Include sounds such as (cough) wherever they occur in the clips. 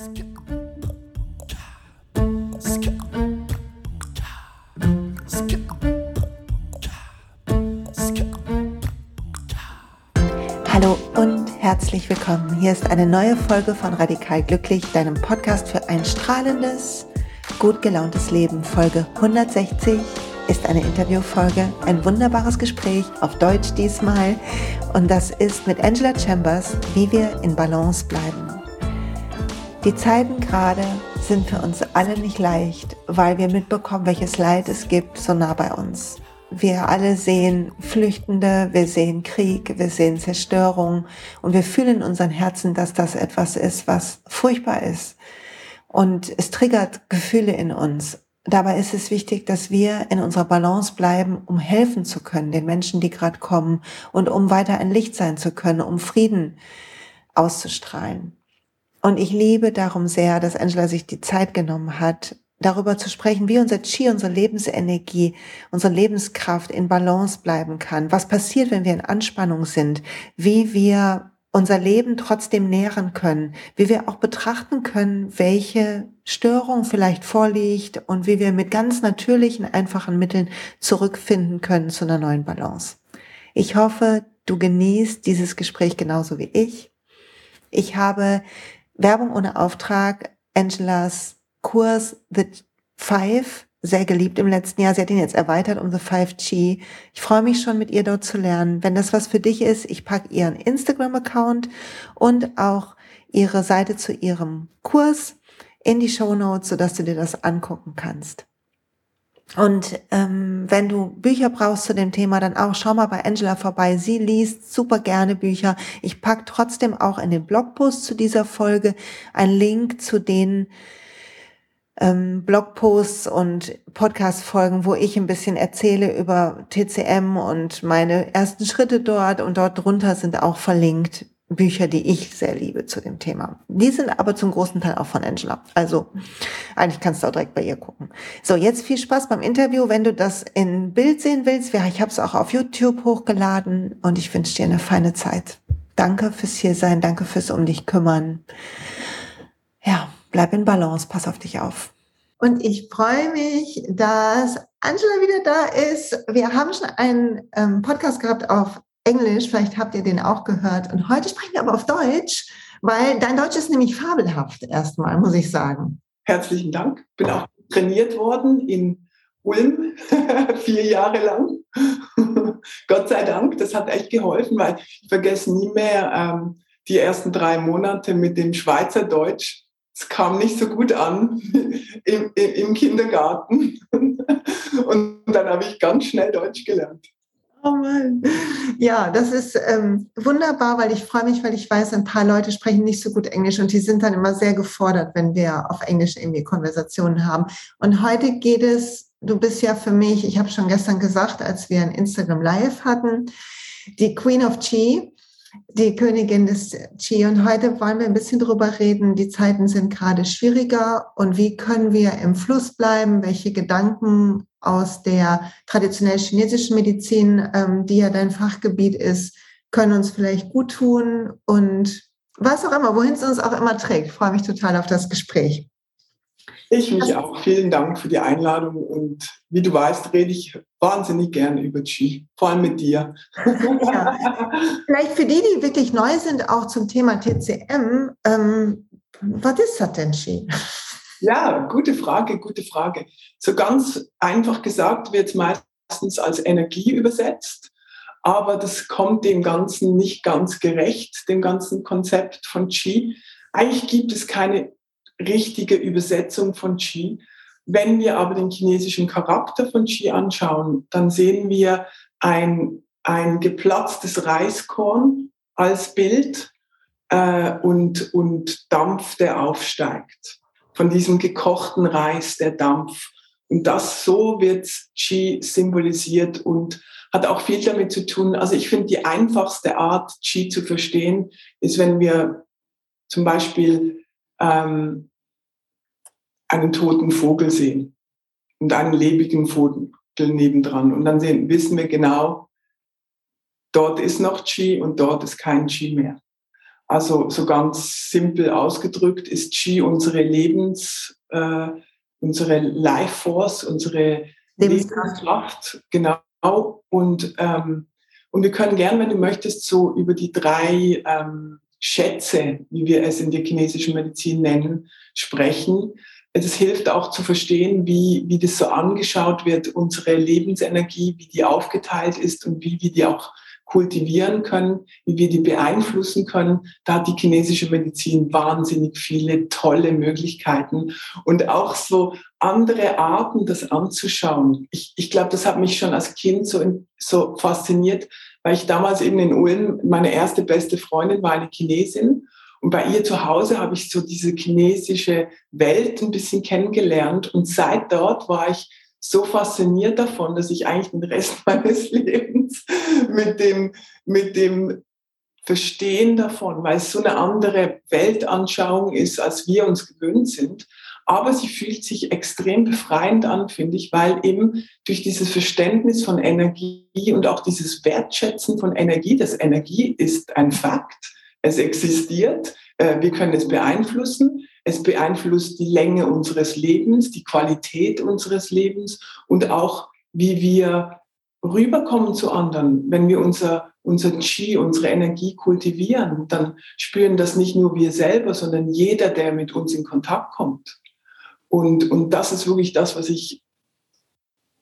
Hallo und herzlich willkommen. Hier ist eine neue Folge von Radikal Glücklich, deinem Podcast für ein strahlendes, gut gelauntes Leben. Folge 160 ist eine Interviewfolge, ein wunderbares Gespräch auf Deutsch diesmal. Und das ist mit Angela Chambers, wie wir in Balance bleiben. Die Zeiten gerade sind für uns alle nicht leicht, weil wir mitbekommen, welches Leid es gibt so nah bei uns. Wir alle sehen Flüchtende, wir sehen Krieg, wir sehen Zerstörung und wir fühlen in unseren Herzen, dass das etwas ist, was furchtbar ist. Und es triggert Gefühle in uns. Dabei ist es wichtig, dass wir in unserer Balance bleiben, um helfen zu können, den Menschen, die gerade kommen und um weiter ein Licht sein zu können, um Frieden auszustrahlen. Und ich liebe darum sehr, dass Angela sich die Zeit genommen hat, darüber zu sprechen, wie unser Chi, unsere Lebensenergie, unsere Lebenskraft in Balance bleiben kann. Was passiert, wenn wir in Anspannung sind? Wie wir unser Leben trotzdem nähren können, wie wir auch betrachten können, welche Störung vielleicht vorliegt und wie wir mit ganz natürlichen, einfachen Mitteln zurückfinden können zu einer neuen Balance. Ich hoffe, du genießt dieses Gespräch genauso wie ich. Ich habe Werbung ohne Auftrag, Angelas Kurs The Five sehr geliebt im letzten Jahr. Sie hat ihn jetzt erweitert um The 5G. Ich freue mich schon, mit ihr dort zu lernen. Wenn das was für dich ist, ich packe ihren Instagram-Account und auch ihre Seite zu ihrem Kurs in die Show Notes, sodass du dir das angucken kannst. Und ähm, wenn du Bücher brauchst zu dem Thema, dann auch schau mal bei Angela vorbei. Sie liest super gerne Bücher. Ich pack trotzdem auch in den Blogpost zu dieser Folge einen Link zu den ähm, Blogposts und Podcast-Folgen, wo ich ein bisschen erzähle über TCM und meine ersten Schritte dort. Und dort drunter sind auch verlinkt Bücher, die ich sehr liebe zu dem Thema. Die sind aber zum großen Teil auch von Angela. Also eigentlich kannst du auch direkt bei ihr gucken. So, jetzt viel Spaß beim Interview. Wenn du das in Bild sehen willst, ich habe es auch auf YouTube hochgeladen und ich wünsche dir eine feine Zeit. Danke fürs hier sein, danke fürs um dich kümmern. Ja, bleib in Balance, pass auf dich auf. Und ich freue mich, dass Angela wieder da ist. Wir haben schon einen ähm, Podcast gehabt auf Englisch, vielleicht habt ihr den auch gehört. Und heute sprechen wir aber auf Deutsch, weil dein Deutsch ist nämlich fabelhaft erstmal, muss ich sagen. Herzlichen Dank. Bin auch trainiert worden in Ulm, (laughs) vier Jahre lang. (laughs) Gott sei Dank, das hat echt geholfen, weil ich vergesse nie mehr ähm, die ersten drei Monate mit dem Schweizer Deutsch es kam nicht so gut an (laughs) im, im Kindergarten. Und dann habe ich ganz schnell Deutsch gelernt. Oh Mann. Ja, das ist ähm, wunderbar, weil ich freue mich, weil ich weiß, ein paar Leute sprechen nicht so gut Englisch und die sind dann immer sehr gefordert, wenn wir auf Englisch irgendwie Konversationen haben. Und heute geht es, du bist ja für mich, ich habe schon gestern gesagt, als wir ein Instagram Live hatten, die Queen of Chi die Königin des Qi. Und heute wollen wir ein bisschen darüber reden. Die Zeiten sind gerade schwieriger und wie können wir im Fluss bleiben? Welche Gedanken aus der traditionell chinesischen Medizin, ähm, die ja dein Fachgebiet ist, können uns vielleicht gut tun und was auch immer, wohin es uns auch immer trägt. Ich freue mich total auf das Gespräch. Ich mich auch. Vielen Dank für die Einladung. Und wie du weißt, rede ich wahnsinnig gerne über Qi, vor allem mit dir. Ja. Vielleicht für die, die wirklich neu sind, auch zum Thema TCM. Ähm, was ist das denn Qi? Ja, gute Frage, gute Frage. So ganz einfach gesagt wird es meistens als Energie übersetzt, aber das kommt dem Ganzen nicht ganz gerecht, dem ganzen Konzept von Qi. Eigentlich gibt es keine richtige Übersetzung von Qi. Wenn wir aber den chinesischen Charakter von Qi anschauen, dann sehen wir ein, ein geplatztes Reiskorn als Bild äh, und, und Dampf, der aufsteigt. Von diesem gekochten Reis, der Dampf. Und das so wird Qi symbolisiert und hat auch viel damit zu tun. Also ich finde, die einfachste Art, Qi zu verstehen, ist, wenn wir zum Beispiel ähm, einen toten Vogel sehen und einen lebigen Vogel nebendran. Und dann sehen, wissen wir genau, dort ist noch Qi und dort ist kein Qi mehr. Also so ganz simpel ausgedrückt ist Qi unsere Lebens, äh, unsere Life Force, unsere Lebenskraft, genau. Und, ähm, und wir können gern, wenn du möchtest, so über die drei ähm, Schätze, wie wir es in der chinesischen Medizin nennen, sprechen. Es hilft auch zu verstehen, wie, wie das so angeschaut wird, unsere Lebensenergie, wie die aufgeteilt ist und wie wir die auch kultivieren können, wie wir die beeinflussen können. Da hat die chinesische Medizin wahnsinnig viele tolle Möglichkeiten und auch so andere Arten, das anzuschauen. Ich, ich glaube, das hat mich schon als Kind so, so fasziniert, weil ich damals eben in Ulm, meine erste beste Freundin war eine Chinesin und bei ihr zu Hause habe ich so diese chinesische Welt ein bisschen kennengelernt und seit dort war ich so fasziniert davon, dass ich eigentlich den Rest (laughs) meines Lebens mit dem, mit dem Verstehen davon, weil es so eine andere Weltanschauung ist, als wir uns gewöhnt sind. Aber sie fühlt sich extrem befreiend an, finde ich, weil eben durch dieses Verständnis von Energie und auch dieses Wertschätzen von Energie, das Energie ist ein Fakt, es existiert, äh, wir können es beeinflussen, es beeinflusst die Länge unseres Lebens, die Qualität unseres Lebens und auch, wie wir rüberkommen zu anderen. Wenn wir unser, unser Qi, unsere Energie kultivieren, dann spüren das nicht nur wir selber, sondern jeder, der mit uns in Kontakt kommt. Und, und das ist wirklich das, was ich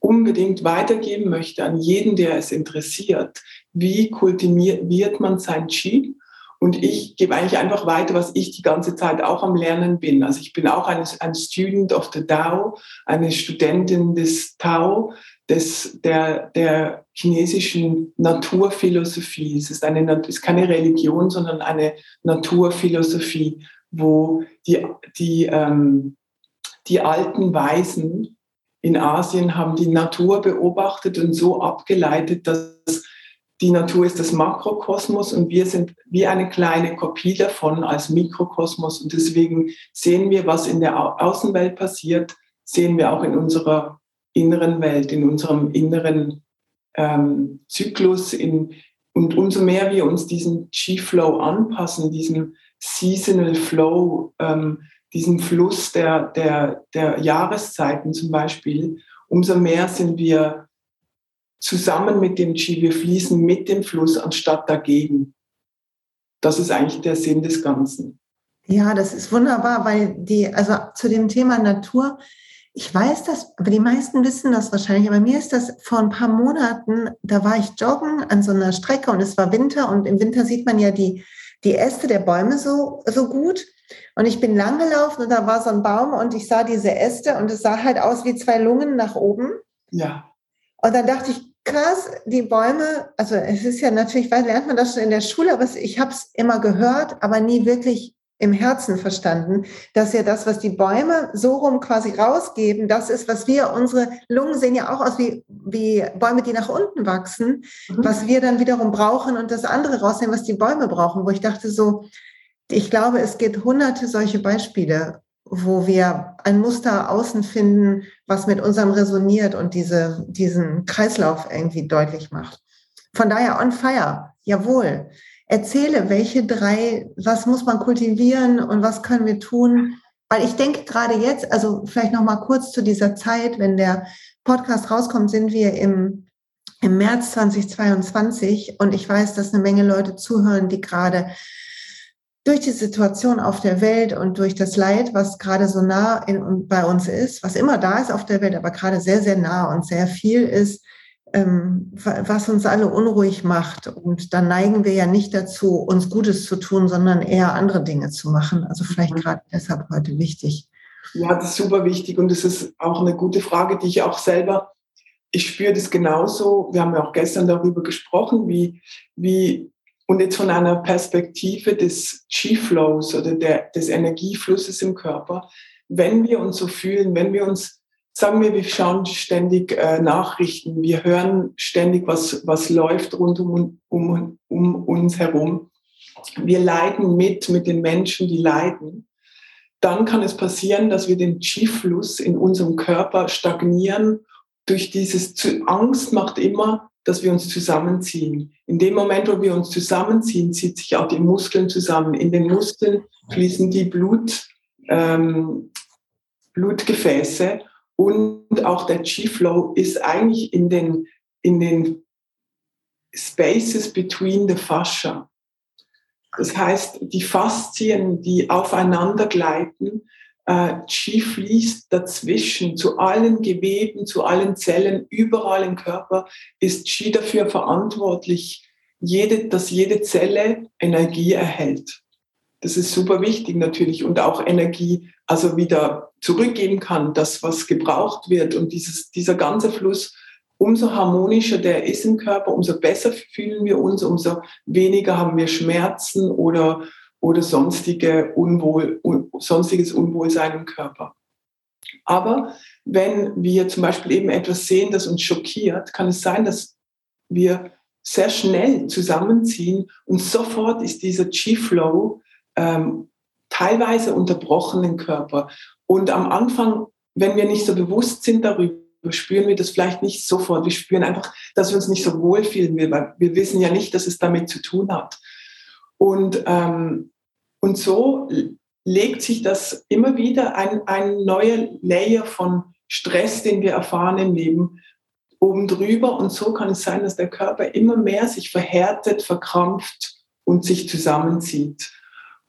unbedingt weitergeben möchte an jeden, der es interessiert. Wie kultiviert man sein Qi? Und ich gebe eigentlich einfach weiter, was ich die ganze Zeit auch am Lernen bin. Also ich bin auch ein, ein Student of the Tao, eine Studentin des Tao, des, der, der chinesischen Naturphilosophie. Es ist, eine, es ist keine Religion, sondern eine Naturphilosophie, wo die, die, ähm, die alten Weisen in Asien haben die Natur beobachtet und so abgeleitet, dass die Natur ist das Makrokosmos und wir sind wie eine kleine Kopie davon als Mikrokosmos. Und deswegen sehen wir, was in der Außenwelt passiert, sehen wir auch in unserer inneren Welt, in unserem inneren ähm, Zyklus. In, und umso mehr wir uns diesen G-Flow anpassen, diesem Seasonal Flow, ähm, diesem Fluss der, der, der Jahreszeiten zum Beispiel, umso mehr sind wir zusammen mit dem Qi, wir fließen mit dem Fluss anstatt dagegen. Das ist eigentlich der Sinn des Ganzen. Ja, das ist wunderbar, weil die, also zu dem Thema Natur, ich weiß das, aber die meisten wissen das wahrscheinlich. Aber mir ist das vor ein paar Monaten, da war ich joggen an so einer Strecke und es war Winter und im Winter sieht man ja die, die Äste der Bäume so, so gut. Und ich bin lang gelaufen und da war so ein Baum und ich sah diese Äste und es sah halt aus wie zwei Lungen nach oben. Ja. Und dann dachte ich, krass, die Bäume, also es ist ja natürlich, weil lernt man das schon in der Schule, aber ich habe es immer gehört, aber nie wirklich im Herzen verstanden, dass ja das, was die Bäume so rum quasi rausgeben, das ist, was wir, unsere Lungen sehen ja auch aus wie, wie Bäume, die nach unten wachsen, mhm. was wir dann wiederum brauchen und das andere rausnehmen, was die Bäume brauchen, wo ich dachte so, ich glaube, es gibt hunderte solche Beispiele wo wir ein Muster außen finden, was mit unserem resoniert und diese, diesen Kreislauf irgendwie deutlich macht. Von daher on fire, jawohl. Erzähle, welche drei, was muss man kultivieren und was können wir tun? Weil ich denke gerade jetzt, also vielleicht noch mal kurz zu dieser Zeit, wenn der Podcast rauskommt, sind wir im, im März 2022 und ich weiß, dass eine Menge Leute zuhören, die gerade durch die Situation auf der Welt und durch das Leid, was gerade so nah in, bei uns ist, was immer da ist auf der Welt, aber gerade sehr, sehr nah und sehr viel ist, ähm, was uns alle unruhig macht. Und dann neigen wir ja nicht dazu, uns Gutes zu tun, sondern eher andere Dinge zu machen. Also vielleicht mhm. gerade deshalb heute wichtig. Ja, das ist super wichtig und es ist auch eine gute Frage, die ich auch selber, ich spüre das genauso. Wir haben ja auch gestern darüber gesprochen, wie, wie und jetzt von einer Perspektive des G-Flows oder der, des Energieflusses im Körper, wenn wir uns so fühlen, wenn wir uns, sagen wir, wir schauen ständig äh, Nachrichten, wir hören ständig, was, was läuft rund um, um, um uns herum, wir leiden mit, mit den Menschen, die leiden, dann kann es passieren, dass wir den G-Fluss in unserem Körper stagnieren. Durch dieses Angst macht immer, dass wir uns zusammenziehen. In dem Moment, wo wir uns zusammenziehen, zieht sich auch die Muskeln zusammen. In den Muskeln fließen die Blut, ähm, Blutgefäße und auch der G-Flow ist eigentlich in den, in den Spaces between the fascia. Das heißt, die Faszien, die aufeinander gleiten, äh, fließt dazwischen zu allen Geweben, zu allen Zellen, überall im Körper ist Qi dafür verantwortlich, jede, dass jede Zelle Energie erhält. Das ist super wichtig natürlich und auch Energie also wieder zurückgeben kann, das, was gebraucht wird. Und dieses, dieser ganze Fluss, umso harmonischer der ist im Körper, umso besser fühlen wir uns, umso weniger haben wir Schmerzen oder oder sonstige Unwohl, sonstiges Unwohlsein im Körper. Aber wenn wir zum Beispiel eben etwas sehen, das uns schockiert, kann es sein, dass wir sehr schnell zusammenziehen und sofort ist dieser G-Flow ähm, teilweise unterbrochen im Körper. Und am Anfang, wenn wir nicht so bewusst sind darüber, spüren wir das vielleicht nicht sofort. Wir spüren einfach, dass wir uns nicht so wohl fühlen, weil wir wissen ja nicht, dass es damit zu tun hat. Und, ähm, und so legt sich das immer wieder ein, ein neuer Layer von Stress, den wir erfahren im Leben, oben drüber. Und so kann es sein, dass der Körper immer mehr sich verhärtet, verkrampft und sich zusammenzieht.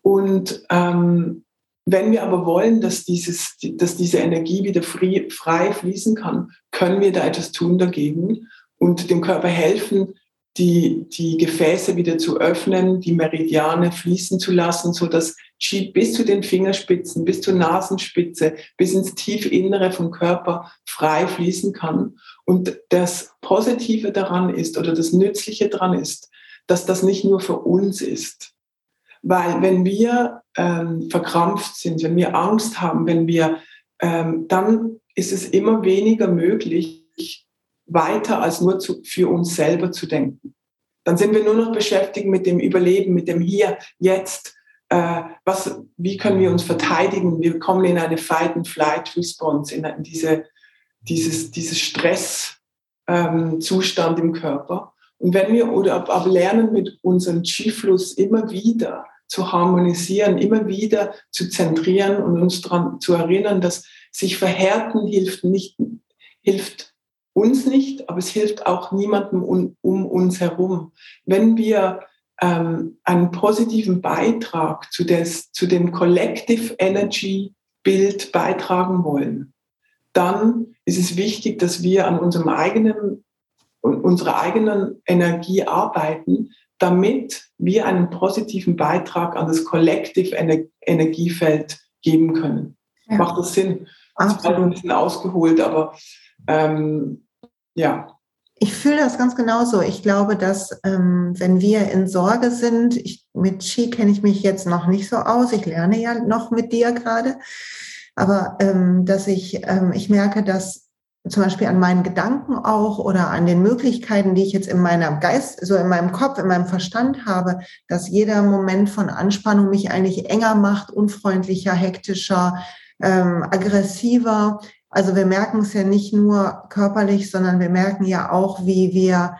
Und ähm, wenn wir aber wollen, dass, dieses, dass diese Energie wieder frei, frei fließen kann, können wir da etwas tun dagegen und dem Körper helfen, die, die Gefäße wieder zu öffnen, die Meridiane fließen zu lassen, so dass Qi bis zu den Fingerspitzen, bis zur Nasenspitze, bis ins Tiefinnere vom Körper frei fließen kann. Und das Positive daran ist oder das Nützliche daran ist, dass das nicht nur für uns ist. Weil wenn wir ähm, verkrampft sind, wenn wir Angst haben, wenn wir, ähm, dann ist es immer weniger möglich, weiter als nur zu, für uns selber zu denken. Dann sind wir nur noch beschäftigt mit dem Überleben, mit dem Hier, Jetzt. Äh, was, wie können wir uns verteidigen? Wir kommen in eine Fight-and-Flight-Response, in, in diese, dieses, dieses Stresszustand ähm, im Körper. Und wenn wir oder aber lernen, mit unserem Chi-Fluss immer wieder zu harmonisieren, immer wieder zu zentrieren und uns daran zu erinnern, dass sich verhärten hilft nicht, hilft uns nicht, aber es hilft auch niemandem um, um uns herum. Wenn wir ähm, einen positiven Beitrag zu, des, zu dem Collective Energy Bild beitragen wollen, dann ist es wichtig, dass wir an unserem eigenen, unserer eigenen Energie arbeiten, damit wir einen positiven Beitrag an das Collective Ener Energiefeld geben können. Ja. Macht das Sinn? Das war ein bisschen ausgeholt, aber ähm, ja. Ich fühle das ganz genauso. Ich glaube, dass ähm, wenn wir in Sorge sind, ich, mit Ski kenne ich mich jetzt noch nicht so aus, ich lerne ja noch mit dir gerade, aber ähm, dass ich, ähm, ich merke, dass zum Beispiel an meinen Gedanken auch oder an den Möglichkeiten, die ich jetzt in meinem Geist, so in meinem Kopf, in meinem Verstand habe, dass jeder Moment von Anspannung mich eigentlich enger macht, unfreundlicher, hektischer, ähm, aggressiver. Also wir merken es ja nicht nur körperlich, sondern wir merken ja auch, wie wir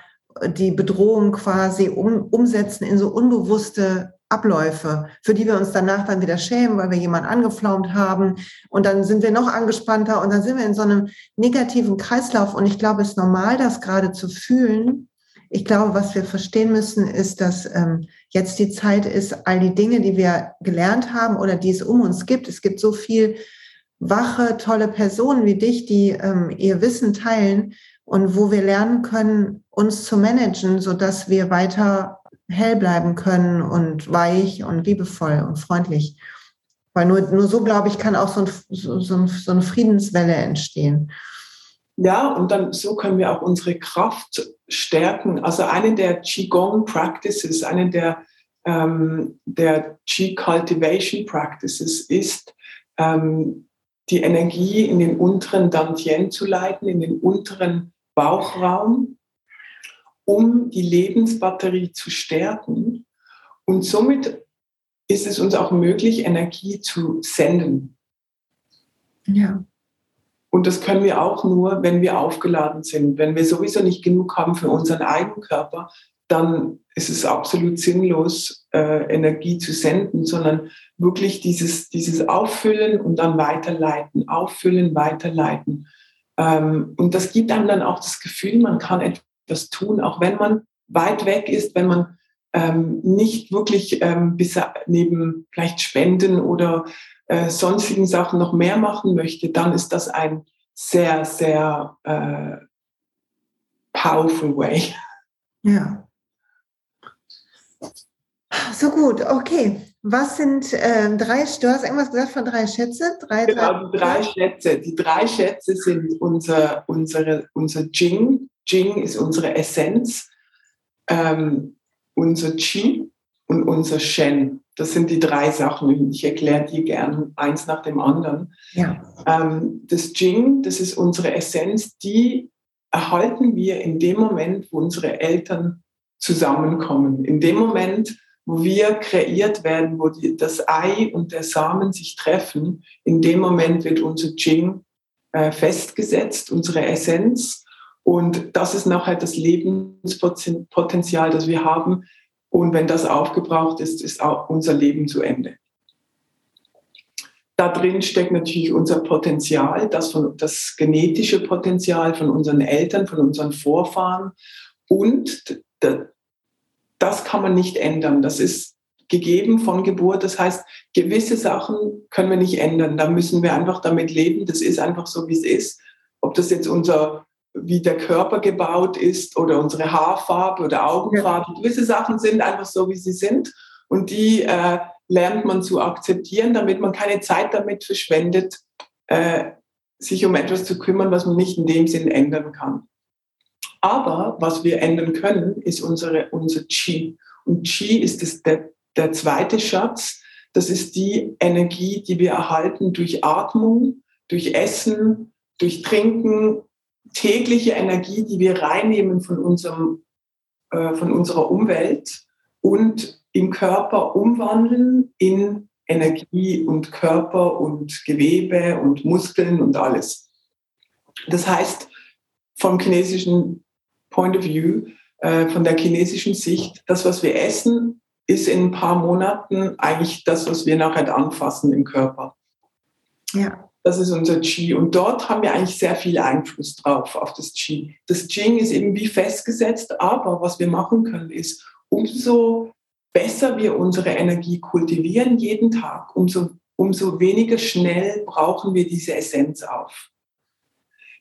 die Bedrohung quasi um, umsetzen in so unbewusste Abläufe, für die wir uns danach dann wieder schämen, weil wir jemanden angeflaumt haben. Und dann sind wir noch angespannter und dann sind wir in so einem negativen Kreislauf. Und ich glaube, es ist normal, das gerade zu fühlen. Ich glaube, was wir verstehen müssen, ist, dass ähm, jetzt die Zeit ist, all die Dinge, die wir gelernt haben oder die es um uns gibt. Es gibt so viel wache, tolle Personen wie dich, die ähm, ihr Wissen teilen und wo wir lernen können, uns zu managen, so dass wir weiter hell bleiben können und weich und liebevoll und freundlich. Weil nur, nur so, glaube ich, kann auch so, ein, so, so eine Friedenswelle entstehen. Ja, und dann so können wir auch unsere Kraft stärken. Also eine der Qigong Practices, eine der, ähm, der Qi Cultivation Practices ist, ähm, die Energie in den unteren Dantien zu leiten, in den unteren Bauchraum, um die Lebensbatterie zu stärken. Und somit ist es uns auch möglich, Energie zu senden. Ja. Und das können wir auch nur, wenn wir aufgeladen sind. Wenn wir sowieso nicht genug haben für unseren eigenen Körper, dann ist es absolut sinnlos, äh, Energie zu senden, sondern wirklich dieses, dieses Auffüllen und dann weiterleiten, auffüllen, weiterleiten. Ähm, und das gibt einem dann auch das Gefühl, man kann etwas tun, auch wenn man weit weg ist, wenn man ähm, nicht wirklich ähm, bis neben vielleicht Spenden oder äh, sonstigen Sachen noch mehr machen möchte, dann ist das ein sehr, sehr äh, powerful way. Ja. So gut, okay. Was sind äh, drei, du hast irgendwas gesagt von drei Schätze? Drei, genau, drei, die drei Schätze. Die drei Schätze sind unser, unsere, unser Jing. Jing ist unsere Essenz, ähm, unser Qi und unser Shen. Das sind die drei Sachen. Ich erkläre die gern eins nach dem anderen. Ja. Ähm, das Jing, das ist unsere Essenz, die erhalten wir in dem Moment, wo unsere Eltern zusammenkommen. In dem Moment, wo wir kreiert werden, wo die, das Ei und der Samen sich treffen, in dem Moment wird unser Jing äh, festgesetzt, unsere Essenz. Und das ist nachher das Lebenspotenzial, das wir haben. Und wenn das aufgebraucht ist, ist auch unser Leben zu Ende. Da drin steckt natürlich unser Potenzial, das, von, das genetische Potenzial von unseren Eltern, von unseren Vorfahren. Und das kann man nicht ändern. Das ist gegeben von Geburt. Das heißt, gewisse Sachen können wir nicht ändern. Da müssen wir einfach damit leben. Das ist einfach so, wie es ist. Ob das jetzt unser, wie der Körper gebaut ist oder unsere Haarfarbe oder Augenfarbe. Ja. Gewisse Sachen sind einfach so, wie sie sind. Und die äh, lernt man zu akzeptieren, damit man keine Zeit damit verschwendet, äh, sich um etwas zu kümmern, was man nicht in dem Sinn ändern kann. Aber was wir ändern können, ist unsere, unser Qi. Und Qi ist das, der, der zweite Schatz. Das ist die Energie, die wir erhalten durch Atmung, durch Essen, durch Trinken, tägliche Energie, die wir reinnehmen von, unserem, äh, von unserer Umwelt und im Körper umwandeln in Energie und Körper und Gewebe und Muskeln und alles. Das heißt, vom chinesischen Point of View, äh, von der chinesischen Sicht, das, was wir essen, ist in ein paar Monaten eigentlich das, was wir nachher anfassen im Körper. Ja. Das ist unser Qi. Und dort haben wir eigentlich sehr viel Einfluss drauf, auf das Qi. Das Qi ist eben wie festgesetzt, aber was wir machen können, ist, umso besser wir unsere Energie kultivieren jeden Tag, umso, umso weniger schnell brauchen wir diese Essenz auf.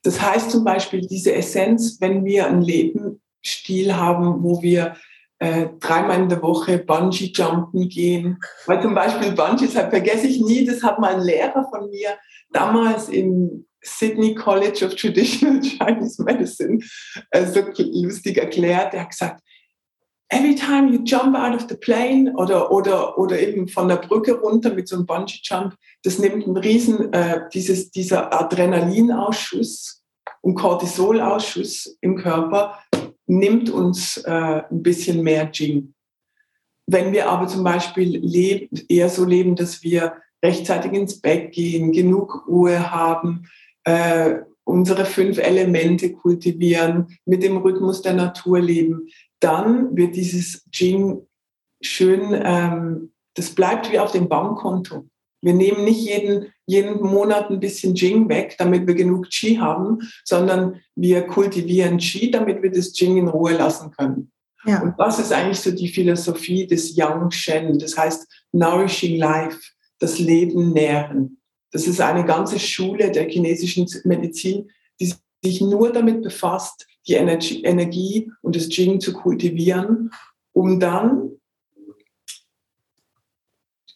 Das heißt zum Beispiel, diese Essenz, wenn wir einen Lebensstil haben, wo wir äh, dreimal in der Woche Bungee-Jumpen gehen, weil zum Beispiel Bungee, das vergesse ich nie, das hat mal ein Lehrer von mir damals im Sydney College of Traditional (laughs) Chinese Medicine äh, so lustig erklärt. Er hat gesagt, every time you jump out of the plane oder, oder, oder eben von der Brücke runter mit so einem Bungee-Jump, das nimmt einen riesen, äh, dieses, dieser Adrenalinausschuss und Cortisolausschuss im Körper nimmt uns äh, ein bisschen mehr Jing. Wenn wir aber zum Beispiel leben, eher so leben, dass wir rechtzeitig ins Bett gehen, genug Ruhe haben, äh, unsere fünf Elemente kultivieren, mit dem Rhythmus der Natur leben, dann wird dieses Jing schön, ähm, das bleibt wie auf dem Bankkonto. Wir nehmen nicht jeden, jeden Monat ein bisschen Jing weg, damit wir genug Qi haben, sondern wir kultivieren Qi, damit wir das Jing in Ruhe lassen können. Ja. Und das ist eigentlich so die Philosophie des Yang Shen, das heißt Nourishing Life, das Leben nähren. Das ist eine ganze Schule der chinesischen Medizin, die sich nur damit befasst, die Energie, Energie und das Jing zu kultivieren, um dann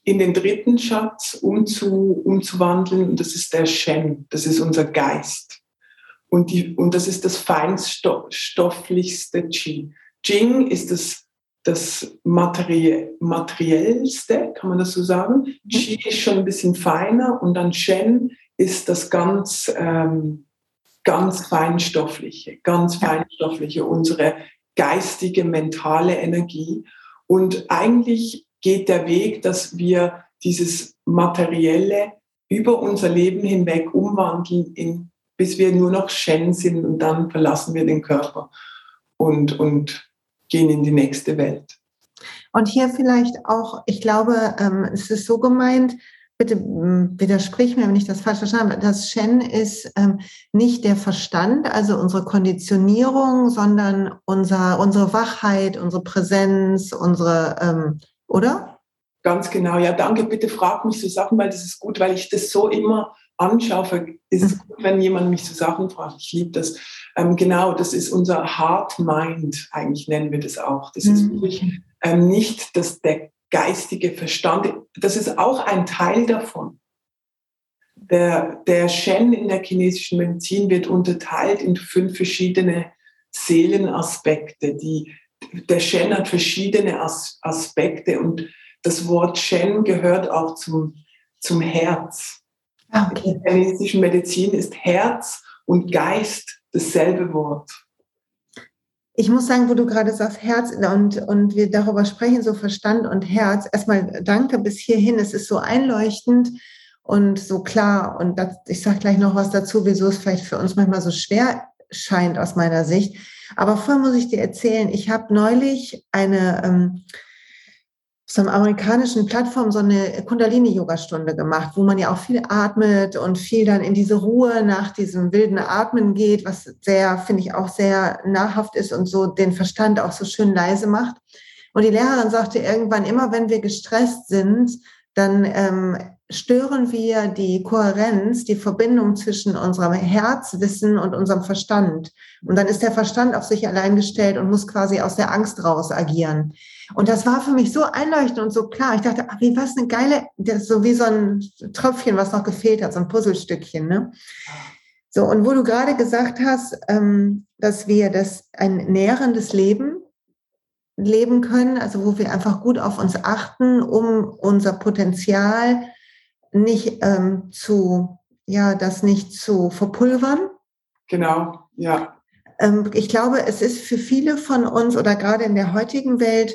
in den dritten Schatz umzu, umzuwandeln. Und das ist der Shen, das ist unser Geist. Und, die, und das ist das feinstofflichste Qi. Jing ist das, das Materie, materiellste, kann man das so sagen. Mhm. Qi ist schon ein bisschen feiner und dann Shen ist das ganz, ähm, ganz feinstoffliche, ganz feinstoffliche, unsere geistige, mentale Energie. Und eigentlich geht der Weg, dass wir dieses Materielle über unser Leben hinweg umwandeln in bis wir nur noch Shen sind und dann verlassen wir den Körper und, und gehen in die nächste Welt. Und hier vielleicht auch, ich glaube, ähm, es ist so gemeint, bitte hm, widersprich mir, wenn ich das falsch verstanden habe. Das Shen ist ähm, nicht der Verstand, also unsere Konditionierung, sondern unser, unsere Wachheit, unsere Präsenz, unsere, ähm, oder? Ganz genau, ja, danke. Bitte frag mich so Sachen, weil das ist gut, weil ich das so immer anschaue. Ist es mhm. gut, wenn jemand mich so Sachen fragt. Ich liebe das. Ähm, genau, das ist unser Heart Mind, eigentlich nennen wir das auch. Das mhm. ist wirklich ähm, nicht das, der geistige Verstand. Das ist auch ein Teil davon. Der, der Shen in der chinesischen Medizin wird unterteilt in fünf verschiedene Seelenaspekte. Die, der Shen hat verschiedene As Aspekte und das Wort Shen gehört auch zum, zum Herz. Ah, okay. In der chinesischen Medizin ist Herz und Geist dasselbe Wort ich muss sagen, wo du gerade sagst, Herz und, und wir darüber sprechen, so Verstand und Herz. Erstmal danke bis hierhin. Es ist so einleuchtend und so klar. Und das, ich sage gleich noch was dazu, wieso es vielleicht für uns manchmal so schwer scheint aus meiner Sicht. Aber vorher muss ich dir erzählen, ich habe neulich eine, ähm, so einer amerikanischen Plattform so eine Kundalini-Yoga-Stunde gemacht, wo man ja auch viel atmet und viel dann in diese Ruhe nach diesem wilden Atmen geht, was sehr, finde ich, auch sehr nahrhaft ist und so den Verstand auch so schön leise macht. Und die Lehrerin sagte irgendwann, immer wenn wir gestresst sind, dann ähm, stören wir die Kohärenz, die Verbindung zwischen unserem Herzwissen und unserem Verstand. Und dann ist der Verstand auf sich allein gestellt und muss quasi aus der Angst raus agieren. Und das war für mich so einleuchtend und so klar. Ich dachte, ach, wie was eine geile, das so wie so ein Tröpfchen, was noch gefehlt hat, so ein Puzzlestückchen. Ne? So, und wo du gerade gesagt hast, ähm, dass wir das ein nährendes Leben leben können, also wo wir einfach gut auf uns achten, um unser Potenzial nicht ähm, zu, ja, das nicht zu verpulvern. Genau, ja. Ähm, ich glaube, es ist für viele von uns oder gerade in der heutigen Welt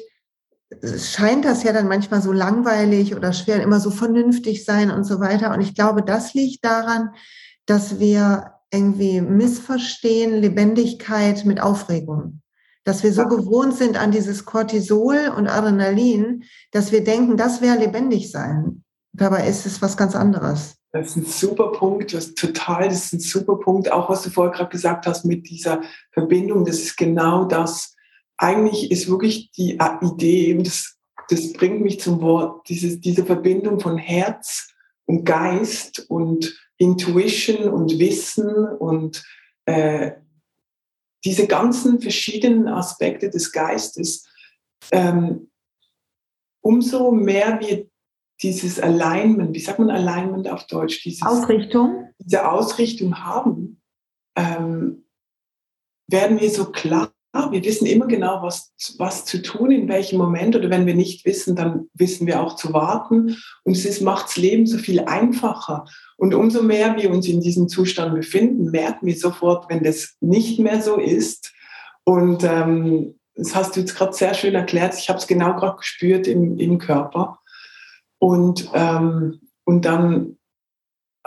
scheint das ja dann manchmal so langweilig oder schwer, immer so vernünftig sein und so weiter. Und ich glaube, das liegt daran, dass wir irgendwie missverstehen Lebendigkeit mit Aufregung. Dass wir so ja. gewohnt sind an dieses Cortisol und Adrenalin, dass wir denken, das wäre lebendig sein. Dabei ist es was ganz anderes. Das ist ein super Punkt, das ist total, das ist ein super Punkt. Auch was du vorher gerade gesagt hast mit dieser Verbindung, das ist genau das, eigentlich ist wirklich die Idee, das, das bringt mich zum Wort, dieses, diese Verbindung von Herz und Geist und Intuition und Wissen und äh, diese ganzen verschiedenen Aspekte des Geistes, ähm, umso mehr wir dieses Alignment, wie sagt man Alignment auf Deutsch? Dieses, Ausrichtung. Diese Ausrichtung haben, ähm, werden wir so klar wir wissen immer genau, was, was zu tun, in welchem Moment. Oder wenn wir nicht wissen, dann wissen wir auch zu warten. Und es macht das Leben so viel einfacher. Und umso mehr wir uns in diesem Zustand befinden, merken wir sofort, wenn das nicht mehr so ist. Und ähm, das hast du jetzt gerade sehr schön erklärt. Ich habe es genau gerade gespürt im, im Körper. Und, ähm, und dann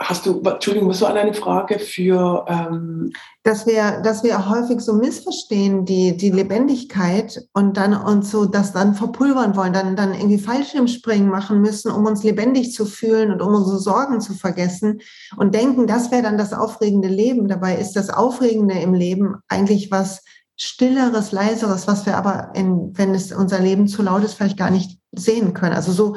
Hast du, Entschuldigung, was war eine Frage für? Ähm dass wir, dass wir häufig so missverstehen die die Lebendigkeit und dann uns so das dann verpulvern wollen, dann dann irgendwie Fallschirmspringen machen müssen, um uns lebendig zu fühlen und um unsere Sorgen zu vergessen und denken, das wäre dann das aufregende Leben. Dabei ist das Aufregende im Leben eigentlich was Stilleres, Leiseres, was wir aber, in, wenn es unser Leben zu laut ist, vielleicht gar nicht sehen können. Also so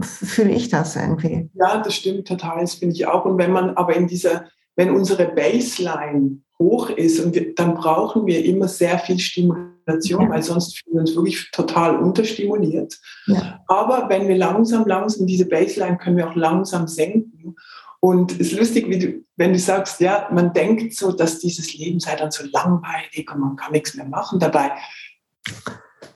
fühle ich das irgendwie. Ja, das stimmt total, das finde ich auch. Und wenn man aber in dieser, wenn unsere Baseline hoch ist, und wir, dann brauchen wir immer sehr viel Stimulation, ja. weil sonst fühlen wir uns wirklich total unterstimuliert. Ja. Aber wenn wir langsam, langsam diese Baseline können wir auch langsam senken. Und es ist lustig, du, wenn du sagst, ja, man denkt so, dass dieses Leben sei dann so langweilig und man kann nichts mehr machen. Dabei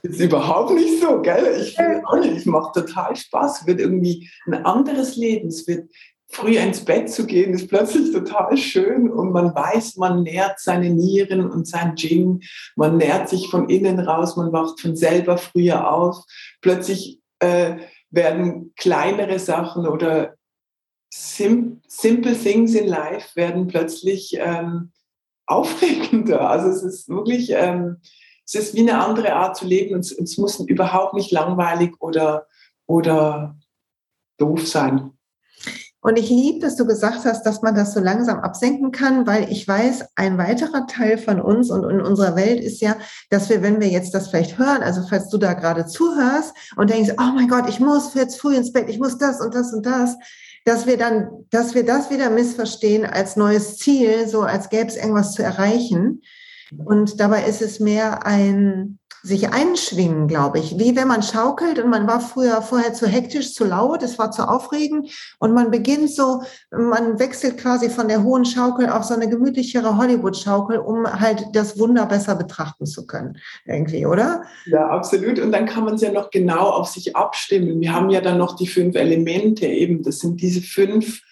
ist überhaupt nicht so, gell? Ich auch nicht, es macht total Spaß. Es wird irgendwie ein anderes Leben. Es wird früh ins Bett zu gehen, ist plötzlich total schön und man weiß, man nährt seine Nieren und sein Jing, man nährt sich von innen raus, man wacht von selber früher auf. Plötzlich äh, werden kleinere Sachen oder sim simple things in life werden plötzlich ähm, aufregender. Also es ist wirklich, ähm, es ist wie eine andere Art zu leben und es, muss überhaupt nicht langweilig oder, oder doof sein. Und ich liebe, dass du gesagt hast, dass man das so langsam absenken kann, weil ich weiß, ein weiterer Teil von uns und in unserer Welt ist ja, dass wir, wenn wir jetzt das vielleicht hören, also falls du da gerade zuhörst und denkst, oh mein Gott, ich muss jetzt früh ins Bett, ich muss das und das und das, dass wir dann, dass wir das wieder missverstehen als neues Ziel, so als gäbe es irgendwas zu erreichen. Und dabei ist es mehr ein, sich einschwingen, glaube ich. Wie wenn man schaukelt und man war früher vorher zu hektisch, zu laut, es war zu aufregend und man beginnt so, man wechselt quasi von der hohen Schaukel auf so eine gemütlichere Hollywood-Schaukel, um halt das Wunder besser betrachten zu können, irgendwie, oder? Ja, absolut. Und dann kann man es ja noch genau auf sich abstimmen. Wir haben ja dann noch die fünf Elemente eben. Das sind diese fünf,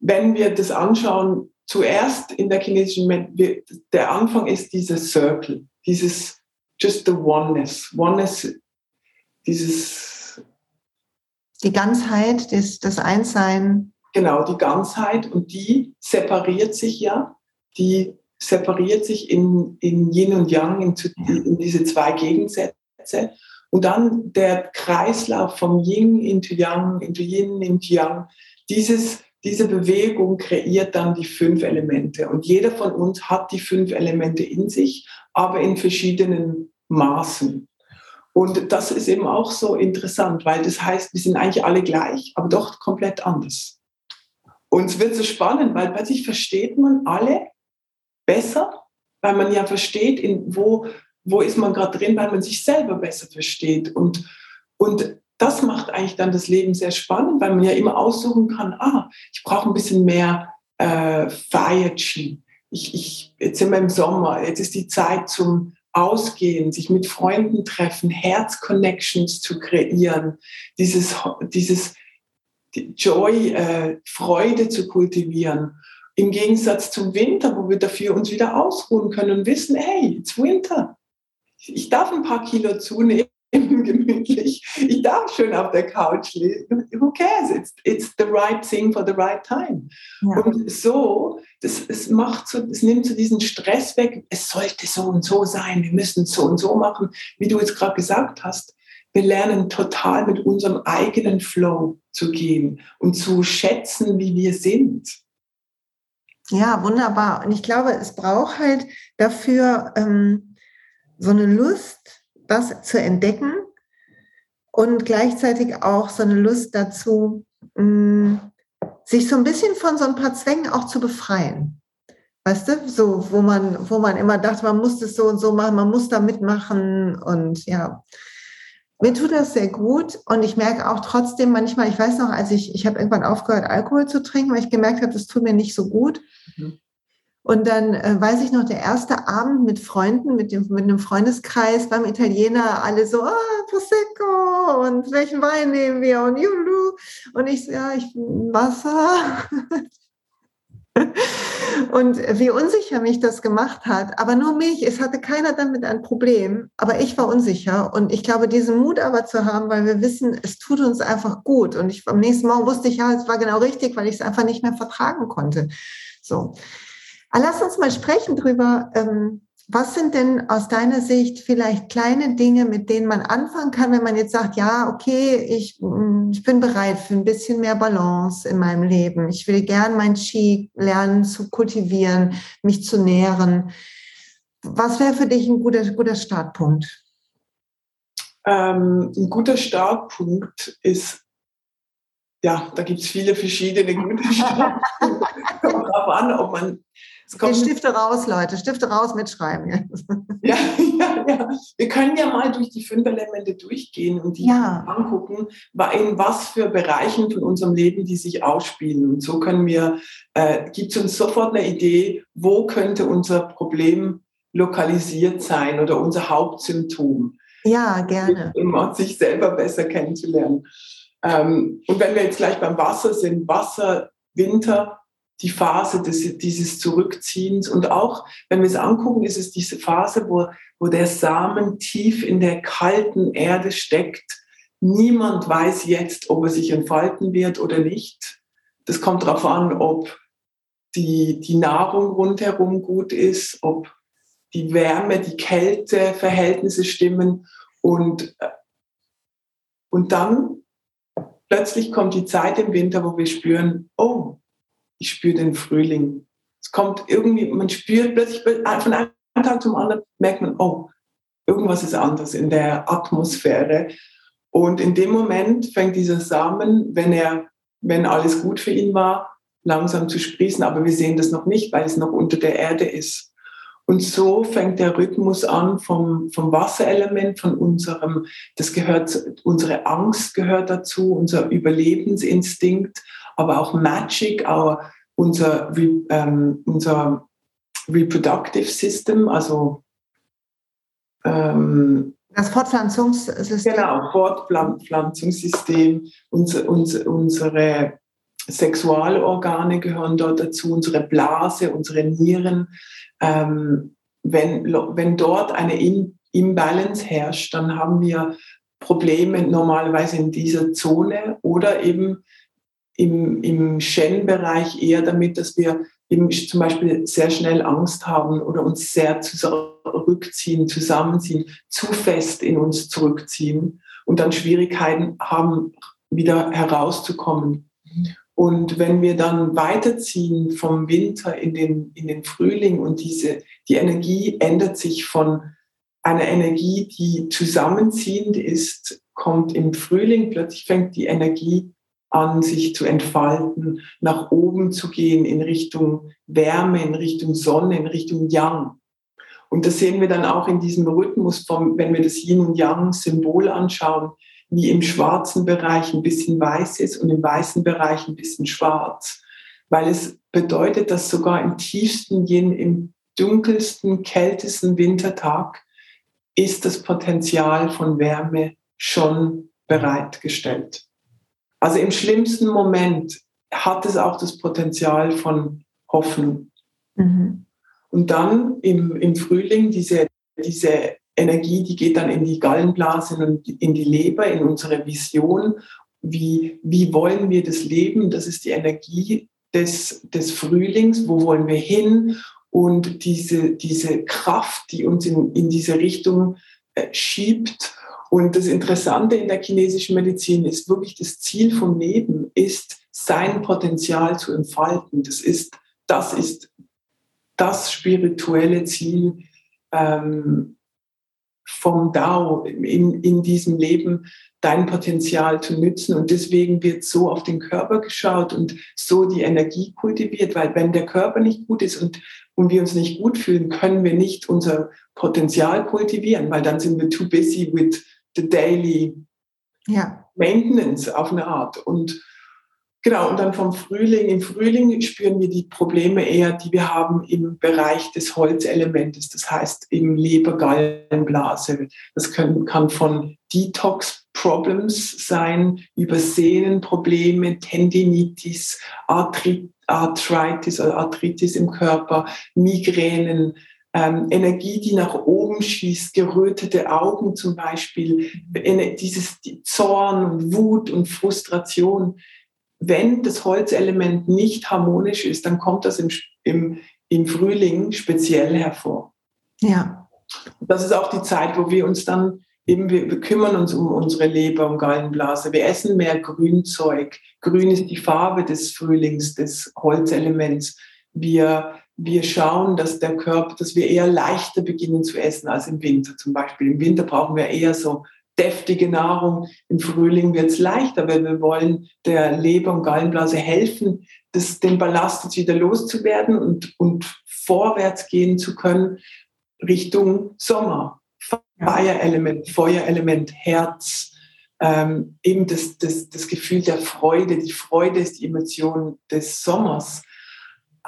wenn wir das anschauen, zuerst in der chinesischen, der Anfang ist dieses Circle, dieses just the oneness. Oneness, dieses. Die Ganzheit, das, das Einssein. Genau, die Ganzheit und die separiert sich ja. Die separiert sich in, in Yin und Yang, in, in diese zwei Gegensätze. Und dann der Kreislauf vom Yin into Yang, into Yin, into Yang. Dieses, diese Bewegung kreiert dann die fünf Elemente. Und jeder von uns hat die fünf Elemente in sich aber in verschiedenen Maßen. Und das ist eben auch so interessant, weil das heißt, wir sind eigentlich alle gleich, aber doch komplett anders. Und es wird so spannend, weil plötzlich versteht man alle besser, weil man ja versteht, in wo, wo ist man gerade drin, weil man sich selber besser versteht. Und, und das macht eigentlich dann das Leben sehr spannend, weil man ja immer aussuchen kann, ah, ich brauche ein bisschen mehr äh, Fire Chi ich, ich, jetzt sind wir im Sommer, jetzt ist die Zeit zum Ausgehen, sich mit Freunden treffen, Herz-Connections zu kreieren, dieses, dieses Joy, äh, Freude zu kultivieren. Im Gegensatz zum Winter, wo wir dafür uns wieder ausruhen können und wissen, hey, it's Winter. Ich darf ein paar Kilo zunehmen (laughs) gemütlich. Ich darf schön auf der Couch liegen. Who cares? It's, it's the right thing for the right time. Ja. Und so, das, es macht so, es nimmt so diesen Stress weg. Es sollte so und so sein. Wir müssen es so und so machen, wie du jetzt gerade gesagt hast. Wir lernen total mit unserem eigenen Flow zu gehen und zu schätzen, wie wir sind. Ja, wunderbar. Und ich glaube, es braucht halt dafür ähm, so eine Lust, das zu entdecken und gleichzeitig auch so eine Lust dazu, mm, sich so ein bisschen von so ein paar Zwängen auch zu befreien. Weißt du, so, wo man, wo man immer dachte, man muss das so und so machen, man muss da mitmachen und ja. Mir tut das sehr gut und ich merke auch trotzdem manchmal, ich weiß noch, als ich, ich habe irgendwann aufgehört, Alkohol zu trinken, weil ich gemerkt habe, das tut mir nicht so gut. Mhm. Und dann äh, weiß ich noch, der erste Abend mit Freunden, mit, dem, mit einem Freundeskreis beim Italiener, alle so, ah, Prosecco und welchen Wein nehmen wir und Julu. Und ich ja, ich Wasser. (laughs) und wie unsicher mich das gemacht hat. Aber nur mich, es hatte keiner damit ein Problem, aber ich war unsicher. Und ich glaube, diesen Mut aber zu haben, weil wir wissen, es tut uns einfach gut. Und ich, am nächsten Morgen wusste ich, ja, es war genau richtig, weil ich es einfach nicht mehr vertragen konnte. So. Lass uns mal sprechen drüber. Ähm, was sind denn aus deiner Sicht vielleicht kleine Dinge, mit denen man anfangen kann, wenn man jetzt sagt, ja, okay, ich, mm, ich bin bereit für ein bisschen mehr Balance in meinem Leben. Ich will gern mein Qi lernen zu kultivieren, mich zu nähren. Was wäre für dich ein guter, guter Startpunkt? Ähm, ein guter Startpunkt ist, ja, da gibt es viele verschiedene gute (laughs) Startpunkte. Kommt darauf an, ob man Okay, Stifte raus, Leute, Stifte raus, mitschreiben. Ja, (laughs) ja, ja. Wir können ja mal durch die fünf Elemente durchgehen und die ja. angucken, in was für Bereichen von unserem Leben die sich ausspielen. Und so können wir, äh, gibt es uns sofort eine Idee, wo könnte unser Problem lokalisiert sein oder unser Hauptsymptom. Ja, gerne. Um sich selber besser kennenzulernen. Ähm, und wenn wir jetzt gleich beim Wasser sind, Wasser, Winter, die Phase des, dieses Zurückziehens. Und auch, wenn wir es angucken, ist es diese Phase, wo, wo der Samen tief in der kalten Erde steckt. Niemand weiß jetzt, ob er sich entfalten wird oder nicht. Das kommt darauf an, ob die, die Nahrung rundherum gut ist, ob die Wärme, die Kälte, Verhältnisse stimmen und, und dann plötzlich kommt die Zeit im Winter, wo wir spüren, oh, ich spüre den Frühling. Es kommt irgendwie, man spürt plötzlich von einem Tag zum anderen, merkt man, oh, irgendwas ist anders in der Atmosphäre. Und in dem Moment fängt dieser Samen, wenn er, wenn alles gut für ihn war, langsam zu sprießen. Aber wir sehen das noch nicht, weil es noch unter der Erde ist. Und so fängt der Rhythmus an vom, vom Wasserelement, von unserem, das gehört, unsere Angst gehört dazu, unser Überlebensinstinkt, aber auch Magic, auch unser, ähm, unser Reproductive System, also ähm, das Fortpflanzungssystem. Genau, Fortpflanzungssystem, unsere, unsere, unsere Sexualorgane gehören dort dazu, unsere Blase, unsere Nieren. Ähm, wenn, wenn dort eine Imbalance herrscht, dann haben wir Probleme normalerweise in dieser Zone oder eben im, im Shen-Bereich eher damit, dass wir zum Beispiel sehr schnell Angst haben oder uns sehr zurückziehen, zusammenziehen, zu fest in uns zurückziehen und dann Schwierigkeiten haben, wieder herauszukommen. Und wenn wir dann weiterziehen vom Winter in den, in den Frühling und diese, die Energie ändert sich von einer Energie, die zusammenziehend ist, kommt im Frühling, plötzlich fängt die Energie an, sich zu entfalten, nach oben zu gehen in Richtung Wärme, in Richtung Sonne, in Richtung Yang. Und das sehen wir dann auch in diesem Rhythmus, vom, wenn wir das Yin und Yang-Symbol anschauen, wie im schwarzen Bereich ein bisschen weiß ist und im weißen Bereich ein bisschen schwarz. Weil es bedeutet, dass sogar im tiefsten Yin, im dunkelsten, kältesten Wintertag ist das Potenzial von Wärme schon bereitgestellt. Also im schlimmsten Moment hat es auch das Potenzial von Hoffnung. Mhm. Und dann im, im Frühling diese, diese Energie, die geht dann in die Gallenblase und in die Leber, in unsere Vision. Wie, wie wollen wir das leben? Das ist die Energie des, des Frühlings. Wo wollen wir hin? Und diese, diese Kraft, die uns in, in diese Richtung äh, schiebt und das Interessante in der chinesischen Medizin ist wirklich das Ziel vom Leben, ist sein Potenzial zu entfalten. Das ist das, ist das spirituelle Ziel ähm, vom Dao in, in diesem Leben, dein Potenzial zu nützen. Und deswegen wird so auf den Körper geschaut und so die Energie kultiviert, weil wenn der Körper nicht gut ist und, und wir uns nicht gut fühlen, können wir nicht unser Potenzial kultivieren, weil dann sind wir too busy with the daily ja. maintenance auf eine Art. Und genau, und dann vom Frühling, im Frühling spüren wir die Probleme eher, die wir haben im Bereich des Holzelementes, das heißt im Leber-Gallenblase. Das können, kann von Detox-Problems sein, über Sehnenprobleme, Tendinitis, Arthritis, Arthritis oder Arthritis im Körper, Migränen, ähm, Energie, die nach oben schießt, gerötete Augen zum Beispiel, dieses Zorn und Wut und Frustration. Wenn das Holzelement nicht harmonisch ist, dann kommt das im, im, im Frühling speziell hervor. Ja. Das ist auch die Zeit, wo wir uns dann eben, wir, wir kümmern uns um unsere Leber und Gallenblase. Wir essen mehr Grünzeug. Grün ist die Farbe des Frühlings, des Holzelements. Wir wir schauen, dass der Körper, dass wir eher leichter beginnen zu essen als im Winter zum Beispiel. Im Winter brauchen wir eher so deftige Nahrung. Im Frühling wird es leichter, weil wir wollen der Leber und Gallenblase helfen, das, den Ballast jetzt wieder loszuwerden und, und vorwärts gehen zu können Richtung Sommer. Feuerelement, Feuerelement, Herz, ähm, eben das, das, das Gefühl der Freude. Die Freude ist die Emotion des Sommers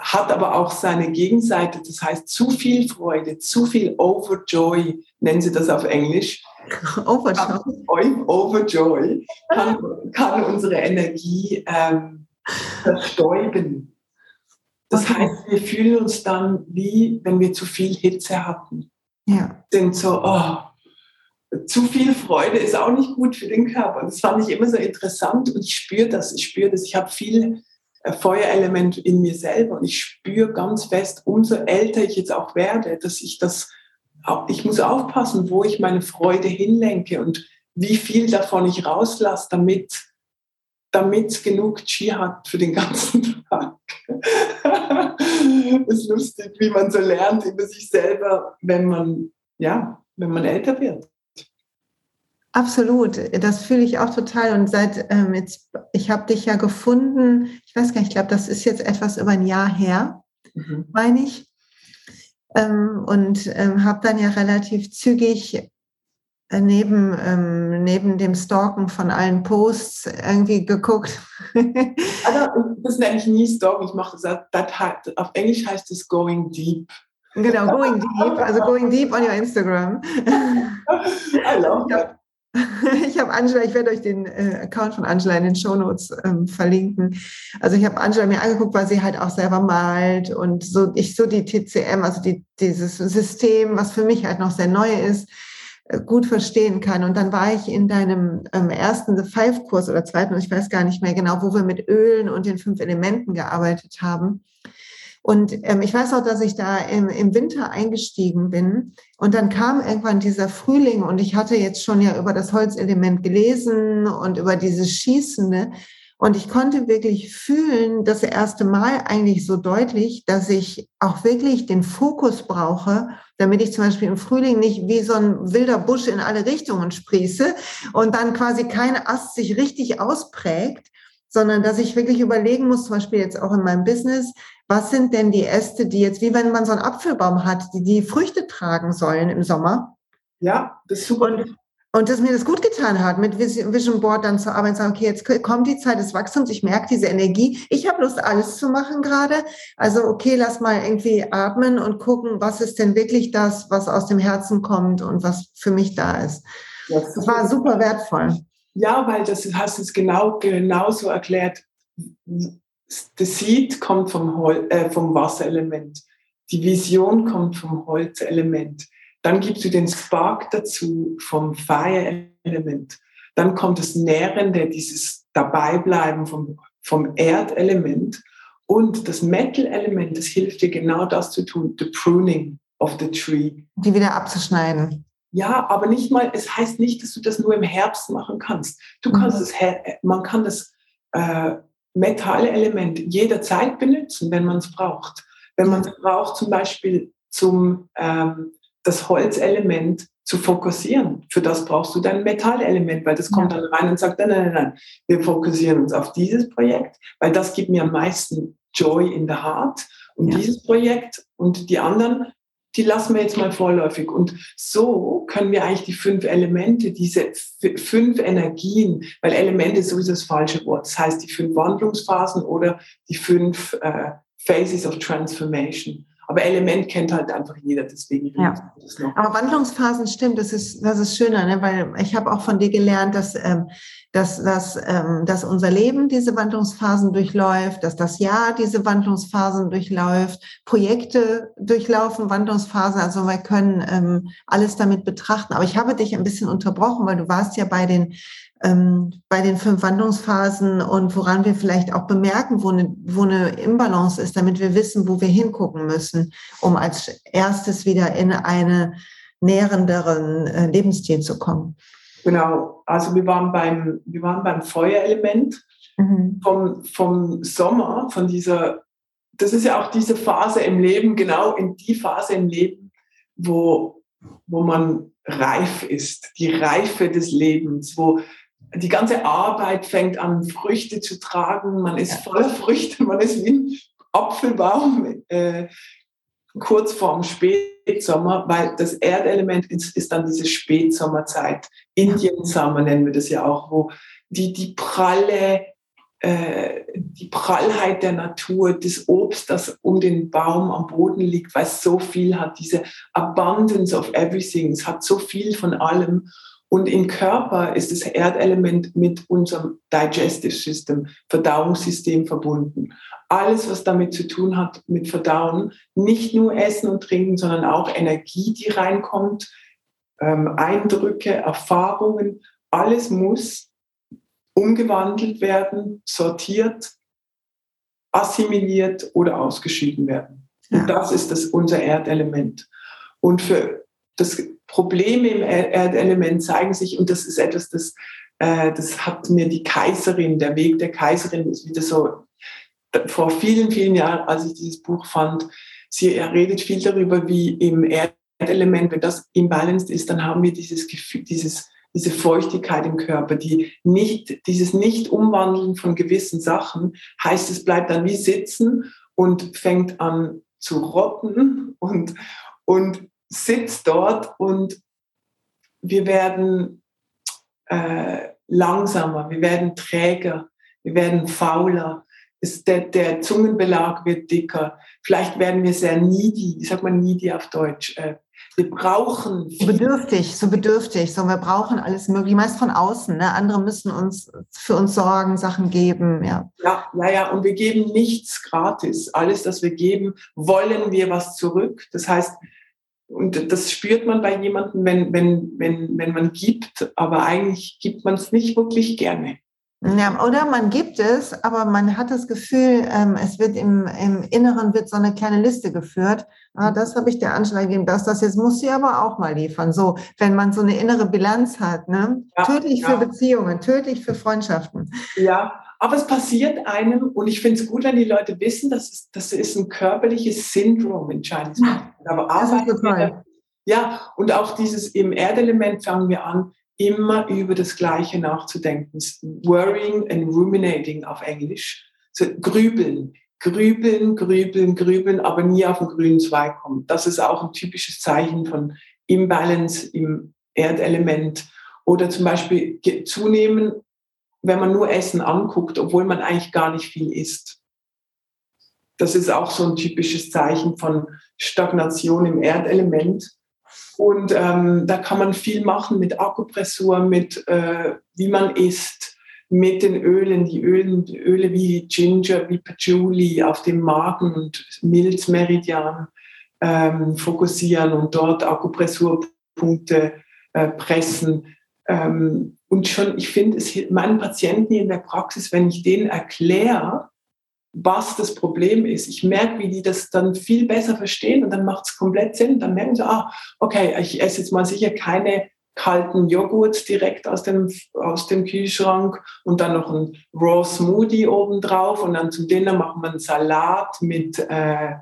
hat aber auch seine Gegenseite, das heißt zu viel Freude, zu viel Overjoy, nennen sie das auf Englisch. (laughs) Overjoy. Overjoy kann, kann unsere Energie ähm, verstäuben. Das heißt, wir fühlen uns dann wie, wenn wir zu viel Hitze hatten. Ja. Sind so, oh, zu viel Freude ist auch nicht gut für den Körper. Das fand ich immer so interessant und ich spüre das. Ich spüre das. Ich habe viel Feuerelement in mir selber. Und ich spüre ganz fest, umso älter ich jetzt auch werde, dass ich das, ich muss aufpassen, wo ich meine Freude hinlenke und wie viel davon ich rauslasse, damit damit es genug Chi hat für den ganzen (laughs) Tag. ist lustig, wie man so lernt über sich selber, wenn man, ja, wenn man älter wird. Absolut, das fühle ich auch total. Und seit ähm, jetzt, ich habe dich ja gefunden, ich weiß gar nicht, ich glaube, das ist jetzt etwas über ein Jahr her, mhm. meine ich. Ähm, und ähm, habe dann ja relativ zügig äh, neben, ähm, neben dem Stalken von allen Posts irgendwie geguckt. (laughs) also, das nenne ich nie Stalken, ich mache das, das, auf Englisch heißt es Going Deep. Genau, Going Deep, also Going Deep on your Instagram. (laughs) I love (laughs) that. (laughs) Ich habe Angela, ich werde euch den äh, Account von Angela in den Shownotes ähm, verlinken. Also ich habe Angela mir angeguckt, weil sie halt auch selber malt und so ich so die TCM, also die, dieses System, was für mich halt noch sehr neu ist, äh, gut verstehen kann. Und dann war ich in deinem ähm, ersten The Five Kurs oder zweiten, ich weiß gar nicht mehr genau, wo wir mit Ölen und den fünf Elementen gearbeitet haben. Und ähm, ich weiß auch, dass ich da im, im Winter eingestiegen bin. Und dann kam irgendwann dieser Frühling und ich hatte jetzt schon ja über das Holzelement gelesen und über dieses Schießende. Und ich konnte wirklich fühlen, das erste Mal eigentlich so deutlich, dass ich auch wirklich den Fokus brauche, damit ich zum Beispiel im Frühling nicht wie so ein wilder Busch in alle Richtungen sprieße und dann quasi kein Ast sich richtig ausprägt, sondern dass ich wirklich überlegen muss, zum Beispiel jetzt auch in meinem Business, was sind denn die Äste, die jetzt, wie wenn man so einen Apfelbaum hat, die die Früchte tragen sollen im Sommer? Ja, das ist super. Und und dass mir das gut getan hat, mit Vision Board dann zu arbeiten, sagen, okay, jetzt kommt die Zeit des Wachstums, ich merke diese Energie, ich habe Lust, alles zu machen gerade. Also okay, lass mal irgendwie atmen und gucken, was ist denn wirklich das, was aus dem Herzen kommt und was für mich da ist. Das, das war super wertvoll. Ja, weil das hast du es genau genauso erklärt. Das Seed kommt vom, Hol äh, vom Wasserelement. Die Vision kommt vom Holzelement dann gibst du den Spark dazu vom Fire-Element. Dann kommt das Nährende, dieses Dabeibleiben vom, vom Erdelement. Und das Metal-Element, das hilft dir genau das zu tun, the pruning of the tree. Die wieder abzuschneiden. Ja, aber nicht mal, es heißt nicht, dass du das nur im Herbst machen kannst. Du kannst mhm. es, man kann das äh, Metallelement jederzeit benutzen, wenn man es braucht. Wenn man es braucht, zum Beispiel zum ähm, das Holzelement zu fokussieren. Für das brauchst du dein Metallelement, weil das kommt dann rein und sagt, nein, nein, nein, wir fokussieren uns auf dieses Projekt, weil das gibt mir am meisten Joy in the Heart. Und ja. dieses Projekt und die anderen, die lassen wir jetzt mal vorläufig. Und so können wir eigentlich die fünf Elemente, diese fünf Energien, weil Elemente ist sowieso das falsche Wort. Das heißt die fünf Wandlungsphasen oder die fünf äh, Phases of Transformation. Aber Element kennt halt einfach jeder, deswegen ja. das noch. Aber Wandlungsphasen stimmt, das ist, das ist schöner, ne? weil ich habe auch von dir gelernt, dass, ähm, dass, dass, ähm, dass unser Leben diese Wandlungsphasen durchläuft, dass das Jahr diese Wandlungsphasen durchläuft, Projekte durchlaufen Wandlungsphasen, also wir können ähm, alles damit betrachten. Aber ich habe dich ein bisschen unterbrochen, weil du warst ja bei den ähm, bei den fünf Wandlungsphasen und woran wir vielleicht auch bemerken, wo eine, wo eine Imbalance ist, damit wir wissen, wo wir hingucken müssen, um als erstes wieder in einen nährenderen äh, Lebensstil zu kommen. Genau, also wir waren beim, wir waren beim Feuerelement mhm. vom, vom Sommer, von dieser, das ist ja auch diese Phase im Leben, genau in die Phase im Leben, wo, wo man reif ist, die Reife des Lebens, wo die ganze Arbeit fängt an, Früchte zu tragen. Man ist voller Früchte, man ist wie ein Apfelbaum äh, kurz vorm Spätsommer, weil das Erdelement ist, ist dann diese Spätsommerzeit. Indian Summer nennen wir das ja auch, wo die, die pralle, äh, die Prallheit der Natur, das Obst, das um den Baum am Boden liegt, weil es so viel hat, diese Abundance of everything, es hat so viel von allem. Und im Körper ist das Erdelement mit unserem Digestive System, Verdauungssystem verbunden. Alles, was damit zu tun hat mit Verdauen, nicht nur Essen und Trinken, sondern auch Energie, die reinkommt, ähm, Eindrücke, Erfahrungen, alles muss umgewandelt werden, sortiert assimiliert oder ausgeschieden werden. Ja. Und das ist das, unser Erdelement. Und für das Probleme im Erdelement zeigen sich, und das ist etwas, das, äh, das hat mir die Kaiserin, der Weg der Kaiserin ist wieder so, vor vielen, vielen Jahren, als ich dieses Buch fand, sie redet viel darüber, wie im Erdelement, wenn das imbalanced ist, dann haben wir dieses Gefühl, dieses, diese Feuchtigkeit im Körper, die nicht, dieses Nicht-Umwandeln von gewissen Sachen, heißt, es bleibt dann wie sitzen und fängt an zu rotten und, und sitzt dort und wir werden äh, langsamer, wir werden träger, wir werden fauler, ist der, der Zungenbelag wird dicker, vielleicht werden wir sehr needy, wie sagt man needy auf Deutsch? Äh, wir brauchen. So bedürftig, so bedürftig, so wir brauchen alles mögliche, meist von außen. Ne? Andere müssen uns für uns sorgen, Sachen geben. Ja. ja, ja, ja, und wir geben nichts gratis. Alles, das wir geben, wollen wir was zurück. Das heißt, und das spürt man bei jemandem, wenn, wenn, wenn, wenn man gibt, aber eigentlich gibt man es nicht wirklich gerne. Ja, oder man gibt es, aber man hat das Gefühl, ähm, es wird im, im Inneren wird so eine kleine Liste geführt. Ah, das habe ich der Angela gegeben, das, das jetzt muss sie aber auch mal liefern. So, wenn man so eine innere Bilanz hat, ne? Ja, tödlich ja. für Beziehungen, tödlich für Freundschaften. Ja, aber es passiert einem und ich finde es gut, wenn die Leute wissen, dass es, das ist ein körperliches Syndrom in Chinese. Ja, aber ist total. Ja, und auch dieses im Erdelement fangen wir an, immer über das Gleiche nachzudenken. Worrying and ruminating auf Englisch. So, grübeln, grübeln, grübeln, grübeln, aber nie auf den grünen Zweig kommen. Das ist auch ein typisches Zeichen von Imbalance im Erdelement. Oder zum Beispiel zunehmen, wenn man nur Essen anguckt, obwohl man eigentlich gar nicht viel isst. Das ist auch so ein typisches Zeichen von Stagnation im Erdelement. Und ähm, da kann man viel machen mit Akupressur, mit äh, wie man isst, mit den Ölen, die Ölen, Öle wie Ginger, wie Patchouli auf dem Magen- und Milzmeridian ähm, fokussieren und dort Akupressurpunkte äh, pressen. Ähm, und schon, ich finde es meinen Patienten in der Praxis, wenn ich denen erkläre, was das Problem ist. Ich merke, wie die das dann viel besser verstehen und dann macht es komplett Sinn. Dann merken sie, ah, okay, ich esse jetzt mal sicher keine kalten Joghurt direkt aus dem, aus dem Kühlschrank und dann noch ein Raw Smoothie obendrauf und dann zum Dinner machen wir einen Salat mit, äh,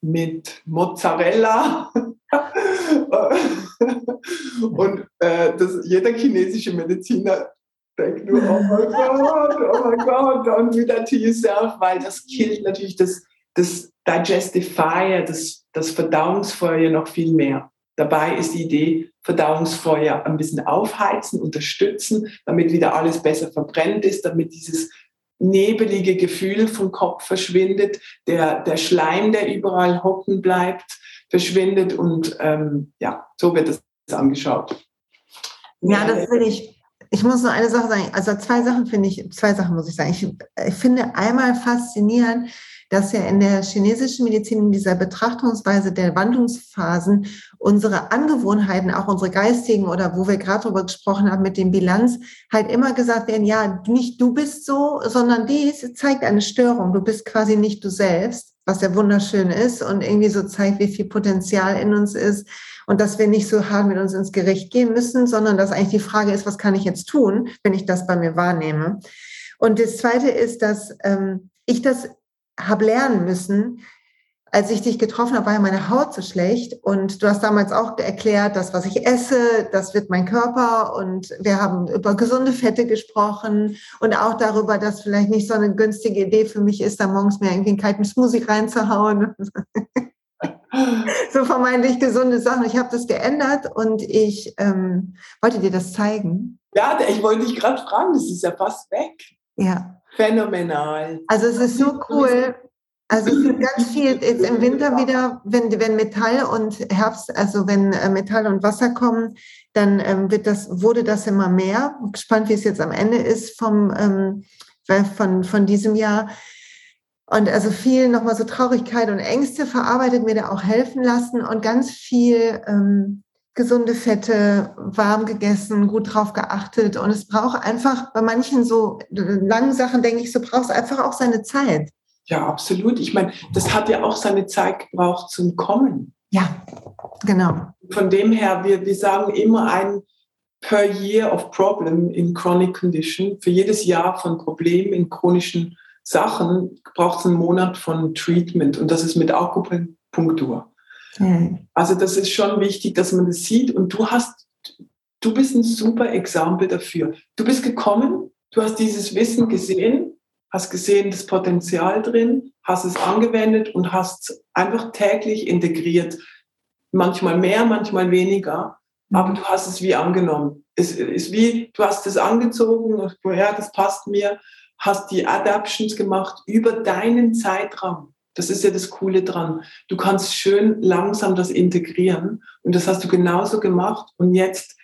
mit Mozzarella. (laughs) und äh, das, jeder chinesische Mediziner denkt nur, oh mein Gott, oh mein Gott, don't do that to yourself, weil das killt natürlich das, das Digestive Fire, das, das Verdauungsfeuer noch viel mehr. Dabei ist die Idee, Verdauungsfeuer ein bisschen aufheizen, unterstützen, damit wieder alles besser verbrennt ist, damit dieses nebelige Gefühl vom Kopf verschwindet, der, der Schleim, der überall hocken bleibt, verschwindet und ähm, ja, so wird es angeschaut. Ja, das will ich ich muss nur eine Sache sagen, also zwei Sachen finde ich, zwei Sachen muss ich sagen. Ich, ich, finde einmal faszinierend, dass ja in der chinesischen Medizin in dieser Betrachtungsweise der Wandlungsphasen unsere Angewohnheiten, auch unsere geistigen oder wo wir gerade darüber gesprochen haben mit dem Bilanz, halt immer gesagt werden, ja, nicht du bist so, sondern dies zeigt eine Störung. Du bist quasi nicht du selbst, was ja wunderschön ist und irgendwie so zeigt, wie viel Potenzial in uns ist und dass wir nicht so hart mit uns ins Gericht gehen müssen, sondern dass eigentlich die Frage ist, was kann ich jetzt tun, wenn ich das bei mir wahrnehme? Und das Zweite ist, dass ähm, ich das habe lernen müssen, als ich dich getroffen habe, war ja meine Haut so schlecht. Und du hast damals auch erklärt, dass was ich esse, das wird mein Körper. Und wir haben über gesunde Fette gesprochen und auch darüber, dass vielleicht nicht so eine günstige Idee für mich ist, da morgens mir irgendwie einen kalten Smoothie reinzuhauen. (laughs) so vermeintlich gesunde Sachen. Ich habe das geändert und ich ähm, wollte dir das zeigen. Ja, ich wollte dich gerade fragen, das ist ja fast weg. Ja. Phänomenal. Also es ist so cool. Also es ist ganz viel jetzt im Winter wieder, wenn, wenn Metall und Herbst, also wenn äh, Metall und Wasser kommen, dann ähm, wird das, wurde das immer mehr. Gespannt, wie es jetzt am Ende ist vom, ähm, von, von diesem Jahr. Und also viel nochmal so Traurigkeit und Ängste verarbeitet, mir da auch helfen lassen und ganz viel ähm, gesunde Fette, warm gegessen, gut drauf geachtet. Und es braucht einfach bei manchen so langen Sachen, denke ich, so braucht es einfach auch seine Zeit. Ja, absolut. Ich meine, das hat ja auch seine Zeit gebraucht zum Kommen. Ja, genau. Von dem her, wir, wir sagen immer ein per year of problem in chronic condition. Für jedes Jahr von Problemen in chronischen Sachen braucht es einen Monat von Treatment und das ist mit Akupunktur. Mhm. Also das ist schon wichtig, dass man das sieht und du hast, du bist ein super Exempel dafür. Du bist gekommen, du hast dieses Wissen gesehen, hast gesehen das Potenzial drin, hast es angewendet und hast einfach täglich integriert. Manchmal mehr, manchmal weniger, mhm. aber du hast es wie angenommen. Es ist wie, du hast es angezogen, ja, das passt mir, hast die Adaptions gemacht über deinen Zeitraum. Das ist ja das Coole dran. Du kannst schön langsam das integrieren und das hast du genauso gemacht. Und jetzt,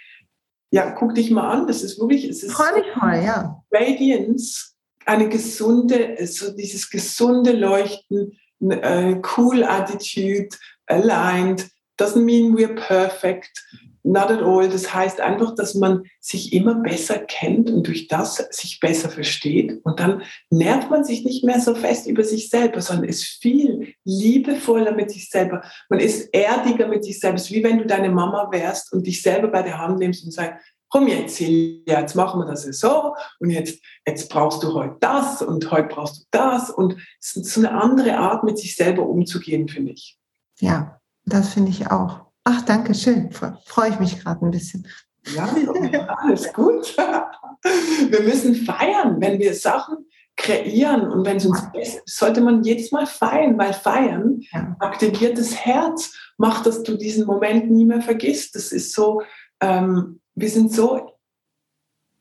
ja, guck dich mal an. Das ist wirklich, es ist mal, ja. Radiance, eine gesunde, so dieses gesunde Leuchten, äh, cool Attitude, aligned. Doesn't mean we're perfect. Not at all. Das heißt einfach, dass man sich immer besser kennt und durch das sich besser versteht. Und dann nervt man sich nicht mehr so fest über sich selber, sondern ist viel liebevoller mit sich selber. Man ist erdiger mit sich selbst, wie wenn du deine Mama wärst und dich selber bei der Hand nimmst und sagst, komm jetzt, Silja, jetzt machen wir das so und jetzt, jetzt brauchst du heute das und heute brauchst du das. Und es ist so eine andere Art, mit sich selber umzugehen, finde ich. Ja, das finde ich auch. Ach, danke schön. Freue ich mich gerade ein bisschen. Ja, alles gut. (laughs) Wir müssen feiern, wenn wir Sachen kreieren und wenn es uns besser sollte man jedes Mal feiern, weil feiern ja. aktiviert das Herz, macht, dass du diesen Moment nie mehr vergisst. Das ist so, ähm, wir sind so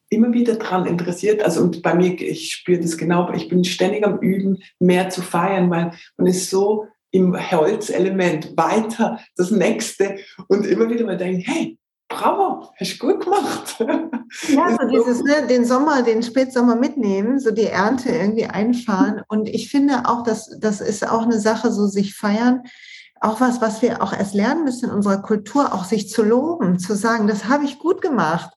immer wieder daran interessiert. Also und bei mir, ich spüre das genau, ich bin ständig am Üben, mehr zu feiern, weil man ist so im Holzelement weiter, das nächste und immer wieder mal denken, hey, bravo, hast du gut gemacht. Ja, so dieses, ne, den Sommer, den Spätsommer mitnehmen, so die Ernte irgendwie einfahren. Und ich finde auch, dass das ist auch eine Sache, so sich feiern. Auch was, was wir auch erst lernen müssen in unserer Kultur, auch sich zu loben, zu sagen, das habe ich gut gemacht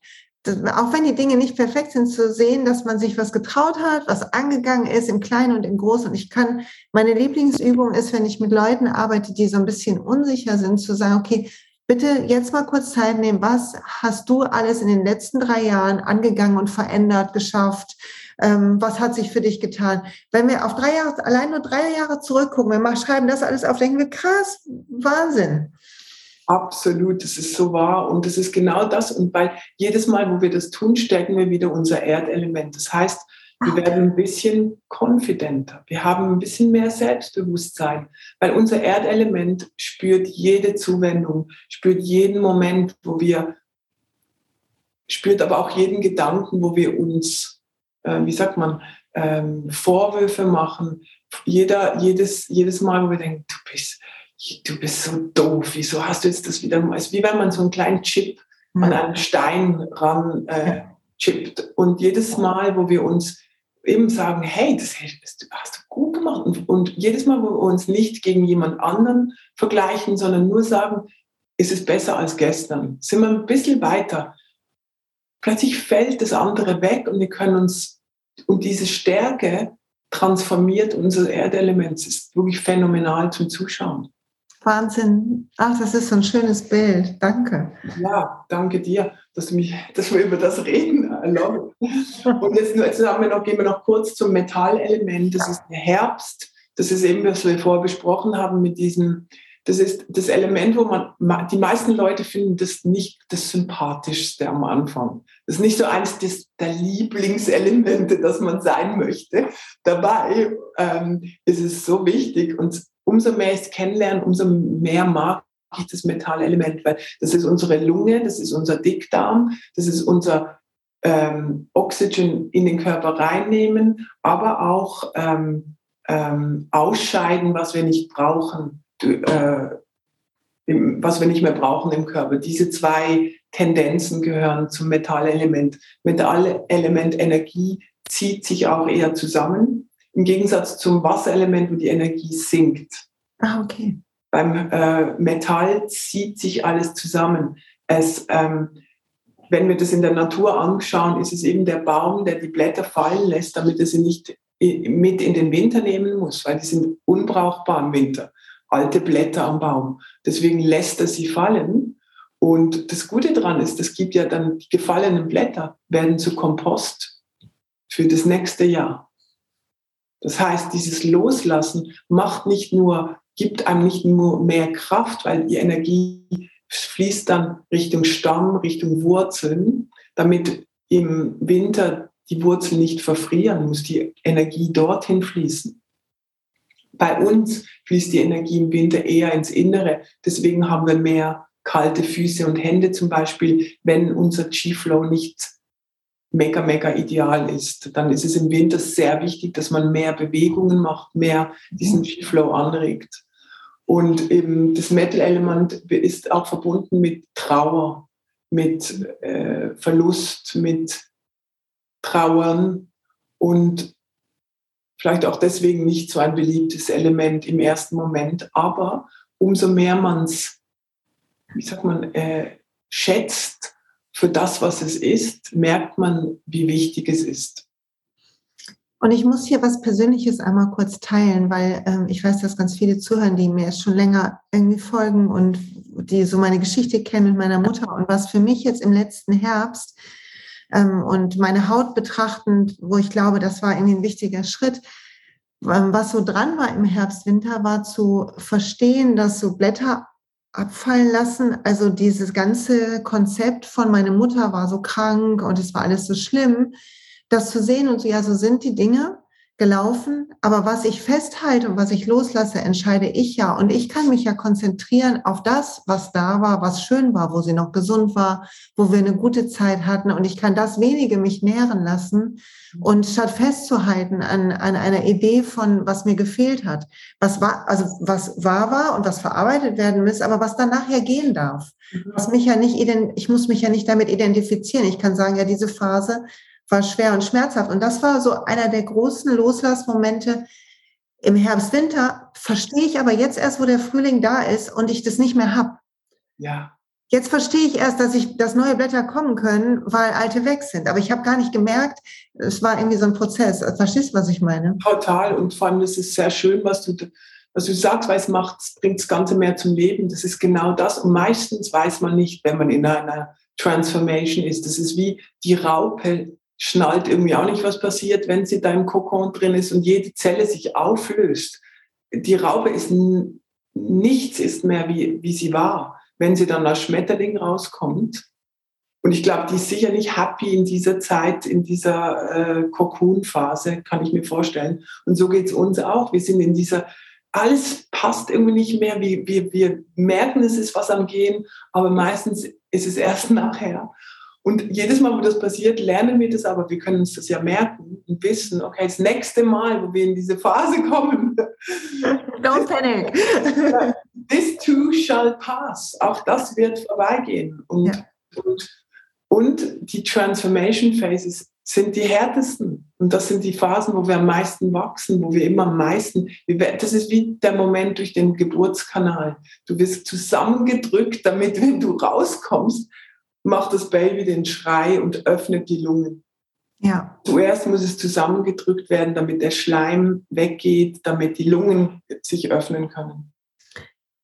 auch wenn die Dinge nicht perfekt sind, zu sehen, dass man sich was getraut hat, was angegangen ist, im Kleinen und im Großen. Und ich kann, meine Lieblingsübung ist, wenn ich mit Leuten arbeite, die so ein bisschen unsicher sind, zu sagen, okay, bitte jetzt mal kurz Zeit nehmen. Was hast du alles in den letzten drei Jahren angegangen und verändert, geschafft? Ähm, was hat sich für dich getan? Wenn wir auf drei Jahre, allein nur drei Jahre zurückgucken, wenn wir mal schreiben das alles auf, denken wir, krass, Wahnsinn. Absolut, das ist so wahr und das ist genau das. Und weil jedes Mal, wo wir das tun, stärken wir wieder unser Erdelement. Das heißt, wir werden ein bisschen konfidenter. Wir haben ein bisschen mehr Selbstbewusstsein, weil unser Erdelement spürt jede Zuwendung, spürt jeden Moment, wo wir, spürt aber auch jeden Gedanken, wo wir uns, äh, wie sagt man, ähm, Vorwürfe machen. Jeder, jedes, jedes Mal, wo wir denken, du bist, du bist so doof, wieso hast du jetzt das wieder? Es ist wie wenn man so einen kleinen Chip mhm. an einen Stein ran äh, chippt. Und jedes Mal, wo wir uns eben sagen, hey, das hast du gut gemacht. Und, und jedes Mal, wo wir uns nicht gegen jemand anderen vergleichen, sondern nur sagen, ist es besser als gestern, sind wir ein bisschen weiter. Plötzlich fällt das andere weg und wir können uns, und diese Stärke transformiert unser Erdelement. Es ist wirklich phänomenal zum Zuschauen. Wahnsinn. Ach, das ist so ein schönes Bild. Danke. Ja, danke dir, dass, mich, dass wir über das reden. Und jetzt, jetzt haben wir noch, gehen wir noch kurz zum Metallelement. Das ist der Herbst. Das ist eben, was wir vorher besprochen haben mit diesem, das ist das Element, wo man, die meisten Leute finden das nicht das Sympathischste am Anfang. Das ist nicht so eines des, der Lieblingselemente, das man sein möchte. Dabei ähm, ist es so wichtig und umso mehr ich es kennenlerne, umso mehr mag ich das Metallelement, weil das ist unsere Lunge, das ist unser Dickdarm, das ist unser ähm, Oxygen in den Körper reinnehmen, aber auch ähm, ähm, ausscheiden, was wir nicht brauchen, äh, im, was wir nicht mehr brauchen im Körper. Diese zwei Tendenzen gehören zum Metallelement. Metallelement Energie zieht sich auch eher zusammen im Gegensatz zum Wasserelement, wo die Energie sinkt. Ah, okay. Beim äh, Metall zieht sich alles zusammen. Es, ähm, wenn wir das in der Natur anschauen, ist es eben der Baum, der die Blätter fallen lässt, damit er sie nicht mit in den Winter nehmen muss, weil die sind unbrauchbar im Winter. Alte Blätter am Baum. Deswegen lässt er sie fallen. Und das Gute daran ist, es gibt ja dann die gefallenen Blätter, werden zu Kompost für das nächste Jahr. Das heißt, dieses Loslassen macht nicht nur, gibt einem nicht nur mehr Kraft, weil die Energie fließt dann Richtung Stamm, Richtung Wurzeln, damit im Winter die Wurzeln nicht verfrieren, muss die Energie dorthin fließen. Bei uns fließt die Energie im Winter eher ins Innere. Deswegen haben wir mehr kalte Füße und Hände zum Beispiel, wenn unser G-Flow nicht mega, mega ideal ist. Dann ist es im Winter sehr wichtig, dass man mehr Bewegungen macht, mehr diesen G-Flow anregt. Und eben das Metal-Element ist auch verbunden mit Trauer, mit äh, Verlust, mit Trauern und vielleicht auch deswegen nicht so ein beliebtes Element im ersten Moment. Aber umso mehr man es, wie sagt man, äh, schätzt für das, was es ist, merkt man, wie wichtig es ist. Und ich muss hier was Persönliches einmal kurz teilen, weil ähm, ich weiß, dass ganz viele zuhören, die mir schon länger irgendwie folgen und die so meine Geschichte kennen mit meiner Mutter. Und was für mich jetzt im letzten Herbst und meine Haut betrachtend, wo ich glaube, das war irgendwie ein wichtiger Schritt, ähm, was so dran war im Herbst, Winter, war zu verstehen, dass so Blätter abfallen lassen. Also dieses ganze Konzept von meine Mutter war so krank und es war alles so schlimm das zu sehen und so, ja, so sind die Dinge gelaufen, aber was ich festhalte und was ich loslasse, entscheide ich ja. Und ich kann mich ja konzentrieren auf das, was da war, was schön war, wo sie noch gesund war, wo wir eine gute Zeit hatten. Und ich kann das wenige mich nähren lassen. Und statt festzuhalten an, an einer Idee von, was mir gefehlt hat, was war, also was wahr war und was verarbeitet werden muss, aber was dann nachher gehen darf. Mhm. Was mich ja nicht, ich muss mich ja nicht damit identifizieren. Ich kann sagen, ja, diese Phase war schwer und schmerzhaft. Und das war so einer der großen Loslassmomente im Herbst, Winter. Verstehe ich aber jetzt erst, wo der Frühling da ist und ich das nicht mehr habe. Ja. Jetzt verstehe ich erst, dass ich, dass neue Blätter kommen können, weil alte weg sind. Aber ich habe gar nicht gemerkt, es war irgendwie so ein Prozess. Verstehst du, was ich meine? Total. Und vor allem ist es sehr schön, was du, was du sagst, weil es macht, bringt das Ganze mehr zum Leben. Das ist genau das. Und meistens weiß man nicht, wenn man in einer Transformation ist. Das ist wie die Raupe schnallt irgendwie auch nicht, was passiert, wenn sie da im Kokon drin ist und jede Zelle sich auflöst. Die Raupe ist nichts ist mehr wie, wie sie war, wenn sie dann als Schmetterling rauskommt. Und ich glaube, die ist sicher nicht happy in dieser Zeit, in dieser äh, Cocoon-Phase, kann ich mir vorstellen. Und so geht es uns auch. Wir sind in dieser, alles passt irgendwie nicht mehr. Wir, wir, wir merken, es ist was am Gehen, aber meistens ist es erst (laughs) nachher. Und jedes Mal, wo das passiert, lernen wir das, aber wir können uns das ja merken und wissen, okay, das nächste Mal, wo wir in diese Phase kommen. (laughs) Don't panic. (laughs) This too shall pass. Auch das wird vorbeigehen. Und, ja. und, und die Transformation Phases sind die härtesten. Und das sind die Phasen, wo wir am meisten wachsen, wo wir immer am meisten, das ist wie der Moment durch den Geburtskanal. Du wirst zusammengedrückt, damit, wenn du rauskommst, macht das Baby den Schrei und öffnet die Lungen. Ja. Zuerst muss es zusammengedrückt werden, damit der Schleim weggeht, damit die Lungen sich öffnen können.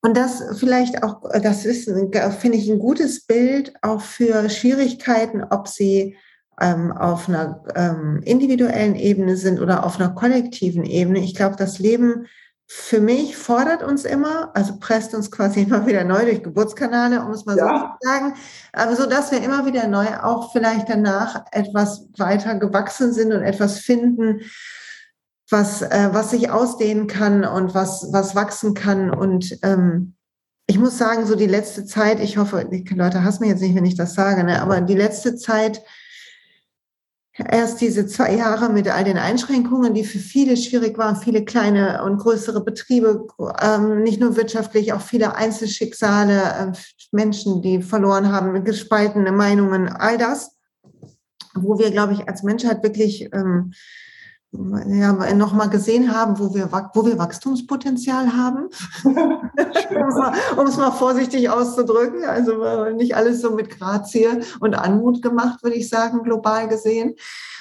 Und das vielleicht auch, das ist, finde ich, ein gutes Bild auch für Schwierigkeiten, ob sie ähm, auf einer ähm, individuellen Ebene sind oder auf einer kollektiven Ebene. Ich glaube, das Leben für mich fordert uns immer, also presst uns quasi (laughs) immer wieder neu durch Geburtskanäle, um es mal ja. so zu sagen, aber so, dass wir immer wieder neu auch vielleicht danach etwas weiter gewachsen sind und etwas finden, was, äh, was sich ausdehnen kann und was, was wachsen kann. Und ähm, ich muss sagen, so die letzte Zeit, ich hoffe, Leute hassen mich jetzt nicht, wenn ich das sage, ne, aber die letzte Zeit erst diese zwei Jahre mit all den Einschränkungen, die für viele schwierig waren, viele kleine und größere Betriebe, ähm, nicht nur wirtschaftlich, auch viele Einzelschicksale, äh, Menschen, die verloren haben, gespaltene Meinungen, all das, wo wir, glaube ich, als Menschheit wirklich ja, nochmal gesehen haben, wo wir, wo wir Wachstumspotenzial haben, (laughs) um es mal vorsichtig auszudrücken. Also nicht alles so mit Grazie und Anmut gemacht, würde ich sagen, global gesehen.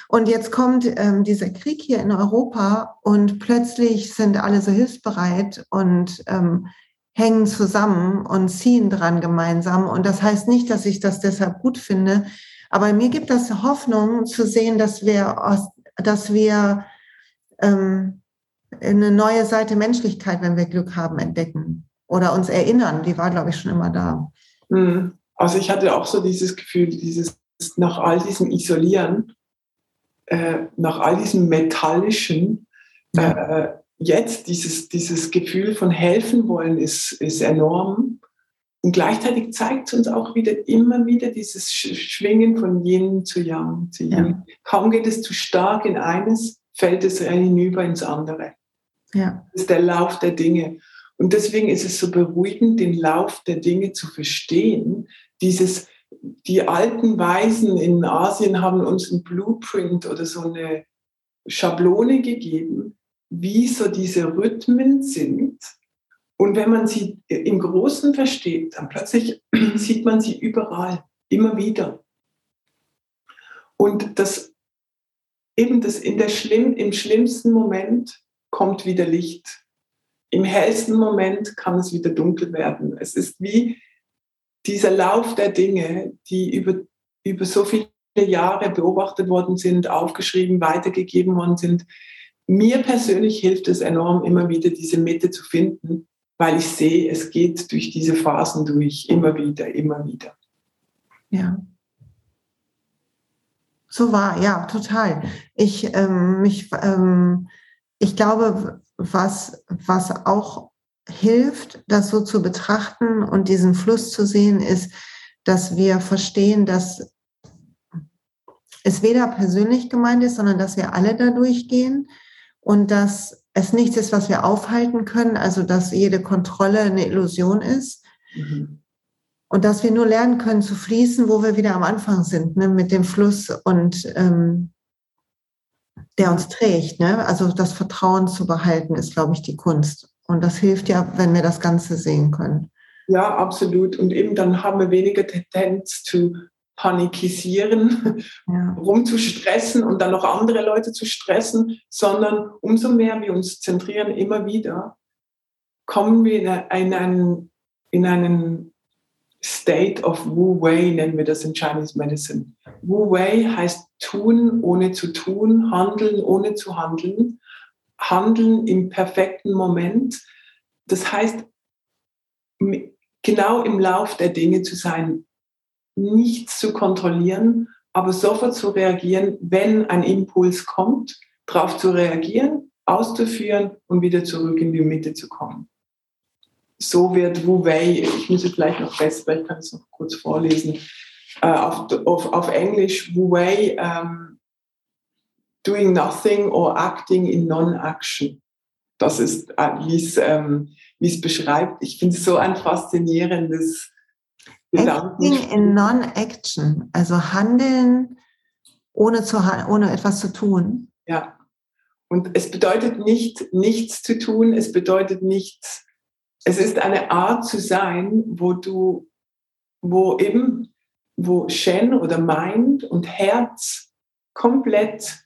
Und jetzt kommt ähm, dieser Krieg hier in Europa und plötzlich sind alle so hilfsbereit und ähm, hängen zusammen und ziehen dran gemeinsam. Und das heißt nicht, dass ich das deshalb gut finde, aber mir gibt das Hoffnung zu sehen, dass wir, aus, dass wir ähm, eine neue Seite Menschlichkeit, wenn wir Glück haben, entdecken oder uns erinnern. Die war, glaube ich, schon immer da. Hm. Also ich hatte auch so dieses Gefühl, dieses nach all diesem Isolieren, äh, nach all diesem Metallischen, ja. äh, jetzt dieses, dieses Gefühl von helfen wollen ist, ist enorm. Und gleichzeitig zeigt es uns auch wieder immer wieder dieses Schwingen von Yin zu Yang zu Yin. Ja. Kaum geht es zu stark in eines, fällt es hinüber ins andere. Ja. Das ist der Lauf der Dinge. Und deswegen ist es so beruhigend, den Lauf der Dinge zu verstehen. Dieses, die alten Weisen in Asien haben uns ein Blueprint oder so eine Schablone gegeben, wie so diese Rhythmen sind. Und wenn man sie im Großen versteht, dann plötzlich (clears throat) sieht man sie überall, immer wieder. Und das eben das in der schlimm, im schlimmsten Moment kommt wieder Licht. Im hellsten Moment kann es wieder dunkel werden. Es ist wie dieser Lauf der Dinge, die über, über so viele Jahre beobachtet worden sind, aufgeschrieben, weitergegeben worden sind. Mir persönlich hilft es enorm, immer wieder diese Mitte zu finden, weil ich sehe, es geht durch diese Phasen durch, immer wieder, immer wieder. Ja. So war, ja, total. Ich, ähm, mich, ähm, ich glaube, was, was auch hilft, das so zu betrachten und diesen Fluss zu sehen, ist, dass wir verstehen, dass es weder persönlich gemeint ist, sondern dass wir alle da durchgehen und dass es nichts ist, was wir aufhalten können, also dass jede Kontrolle eine Illusion ist. Mhm. Und dass wir nur lernen können zu fließen, wo wir wieder am Anfang sind, ne, mit dem Fluss und ähm, der uns trägt. Ne? Also das Vertrauen zu behalten, ist, glaube ich, die Kunst. Und das hilft ja, wenn wir das Ganze sehen können. Ja, absolut. Und eben dann haben wir weniger Tendenz zu panikisieren, ja. rumzustressen und dann noch andere Leute zu stressen, sondern umso mehr wir uns zentrieren immer wieder, kommen wir in einen, in einen State of Wu Wei, nennen wir das in Chinese Medicine. Wu Wei heißt tun ohne zu tun, handeln ohne zu handeln, handeln im perfekten Moment. Das heißt, genau im Lauf der Dinge zu sein, nichts zu kontrollieren, aber sofort zu reagieren, wenn ein Impuls kommt, darauf zu reagieren, auszuführen und wieder zurück in die Mitte zu kommen. So wird Wu Wei, ich muss es vielleicht noch besser, vielleicht kann ich es noch kurz vorlesen, äh, auf, auf, auf Englisch Wu Wei, um, doing nothing or acting in non-action. Das ist, äh, wie es ähm, beschreibt. Ich finde es so ein faszinierendes Acting in Non-Action, also Handeln ohne, zu, ohne etwas zu tun. Ja. Und es bedeutet nicht, nichts zu tun, es bedeutet nichts. Es ist eine Art zu sein, wo du, wo eben, wo Shen oder Mind und Herz komplett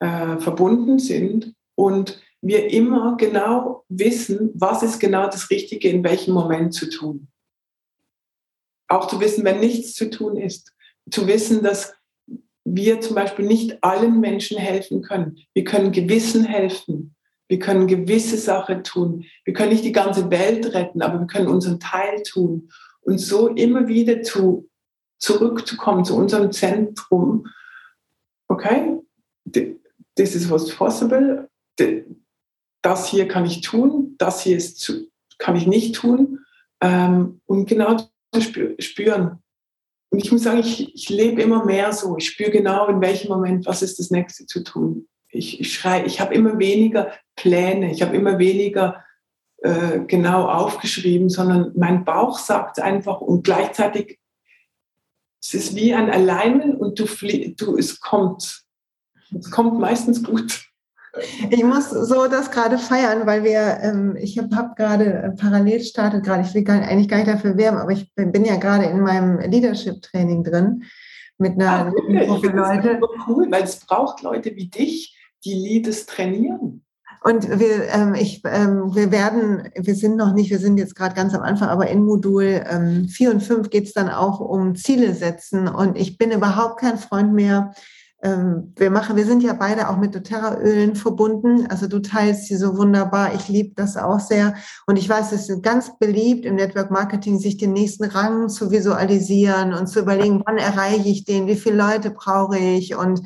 äh, verbunden sind und wir immer genau wissen, was ist genau das Richtige in welchem Moment zu tun. Auch zu wissen, wenn nichts zu tun ist. Zu wissen, dass wir zum Beispiel nicht allen Menschen helfen können. Wir können Gewissen helfen. Wir können gewisse Sachen tun. Wir können nicht die ganze Welt retten, aber wir können unseren Teil tun. Und so immer wieder zu, zurückzukommen zu unserem Zentrum. Okay, this is what's possible. Das hier kann ich tun, das hier ist zu, kann ich nicht tun. Ähm, und genau spüren. Und ich muss sagen, ich, ich lebe immer mehr so. Ich spüre genau, in welchem Moment, was ist das nächste zu tun. Ich, ich schreie, ich habe immer weniger Pläne, ich habe immer weniger äh, genau aufgeschrieben, sondern mein Bauch sagt einfach und gleichzeitig es ist wie ein Alignment und du, du es kommt. Es kommt meistens gut. Ich muss so das gerade feiern, weil wir, ähm, ich habe hab gerade äh, parallel startet gerade, ich will gar, eigentlich gar nicht dafür werben, aber ich bin ja gerade in meinem Leadership-Training drin. mit einer Gruppe Leute. Das ist cool, weil es braucht Leute wie dich, die Leads trainieren. Und wir, ähm, ich, ähm, wir werden, wir sind noch nicht, wir sind jetzt gerade ganz am Anfang, aber in Modul ähm, 4 und 5 geht es dann auch um Ziele setzen. Und ich bin überhaupt kein Freund mehr. Ähm, wir machen, wir sind ja beide auch mit doTERRA-Ölen verbunden. Also du teilst sie so wunderbar. Ich liebe das auch sehr. Und ich weiß, es ist ganz beliebt im Network Marketing, sich den nächsten Rang zu visualisieren und zu überlegen, wann erreiche ich den, wie viele Leute brauche ich und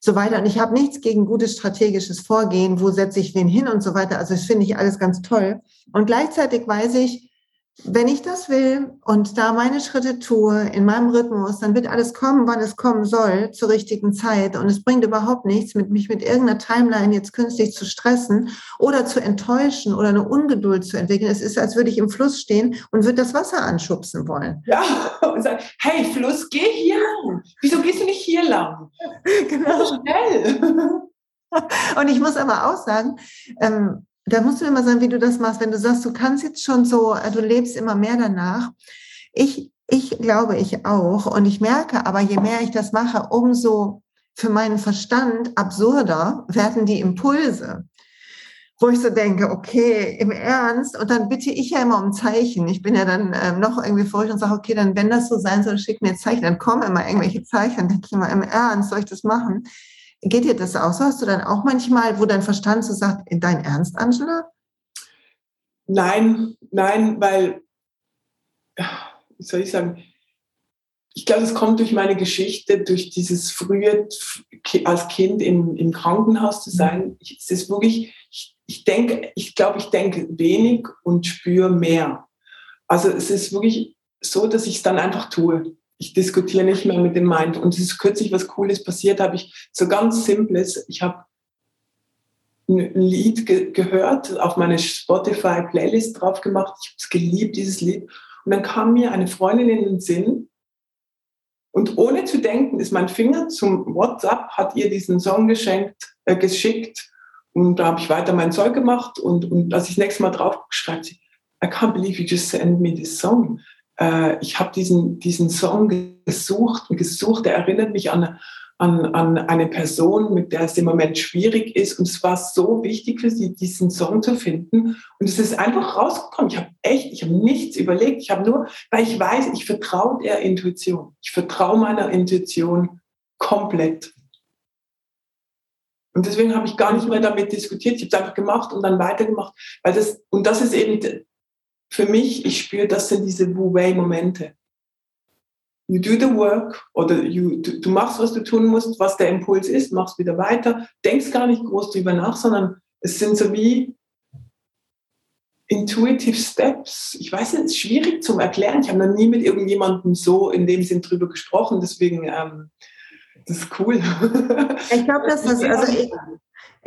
so weiter. Und ich habe nichts gegen gutes strategisches Vorgehen, wo setze ich wen hin und so weiter. Also das finde ich alles ganz toll. Und gleichzeitig weiß ich, wenn ich das will und da meine Schritte tue in meinem Rhythmus, dann wird alles kommen, wann es kommen soll, zur richtigen Zeit. Und es bringt überhaupt nichts, mit mich mit irgendeiner Timeline jetzt künstlich zu stressen oder zu enttäuschen oder eine Ungeduld zu entwickeln. Es ist, als würde ich im Fluss stehen und würde das Wasser anschubsen wollen. Ja, (laughs) und sagen, hey Fluss, geh hier lang. Wieso gehst du nicht hier lang? (laughs) Genau. So schnell. (laughs) Und ich muss aber auch sagen, ähm, da musst du mal sagen, wie du das machst, wenn du sagst, du kannst jetzt schon so, äh, du lebst immer mehr danach. Ich, ich glaube, ich auch. Und ich merke aber, je mehr ich das mache, umso für meinen Verstand absurder werden die Impulse. Wo ich so denke, okay, im Ernst, und dann bitte ich ja immer um Zeichen. Ich bin ja dann ähm, noch irgendwie verrückt und sage, okay, dann wenn das so sein soll, schick mir Zeichen. Dann kommen immer irgendwelche Zeichen. Dann denke ich immer, im Ernst, soll ich das machen? Geht dir das auch so? Hast du dann auch manchmal, wo dein Verstand so sagt, in dein Ernst, Angela? Nein, nein, weil, wie soll ich sagen, ich glaube, es kommt durch meine Geschichte, durch dieses frühe als Kind im, im Krankenhaus zu sein. Ich, es ist wirklich, ich, ich denke, ich glaube, ich denke wenig und spüre mehr. Also es ist wirklich so, dass ich es dann einfach tue ich diskutiere nicht mehr mit dem Mind. Und es ist kürzlich was Cooles passiert, habe ich so ganz Simples. Ich habe ein Lied ge gehört, auf meine Spotify-Playlist drauf gemacht. Ich habe es geliebt, dieses Lied. Und dann kam mir eine Freundin in den Sinn. Und ohne zu denken, ist mein Finger zum WhatsApp, hat ihr diesen Song geschenkt, äh, geschickt. Und da habe ich weiter mein Zeug gemacht. Und, und als ich das nächste Mal drauf schreibt sie, I can't believe you just sent me this song äh, ich habe diesen, diesen Song gesucht und gesucht, der erinnert mich an, an, an eine Person, mit der es im Moment schwierig ist. Und es war so wichtig für sie, diesen Song zu finden. Und es ist einfach rausgekommen. Ich habe echt, ich habe nichts überlegt. Ich habe nur, weil ich weiß, ich vertraue der Intuition. Ich vertraue meiner Intuition komplett. Und deswegen habe ich gar nicht mehr damit diskutiert. Ich habe es einfach gemacht und dann weitergemacht. Weil das, und das ist eben für mich, ich spüre, das sind diese Wu-Wei-Momente. You do the work oder you, du, du, machst, was du tun musst, was der Impuls ist, machst wieder weiter, denkst gar nicht groß drüber nach, sondern es sind so wie intuitive Steps. Ich weiß es ist schwierig zum Erklären. Ich habe noch nie mit irgendjemandem so in dem Sinn drüber gesprochen, deswegen ähm, das ist cool. Ich glaube, dass (laughs) das, also ich,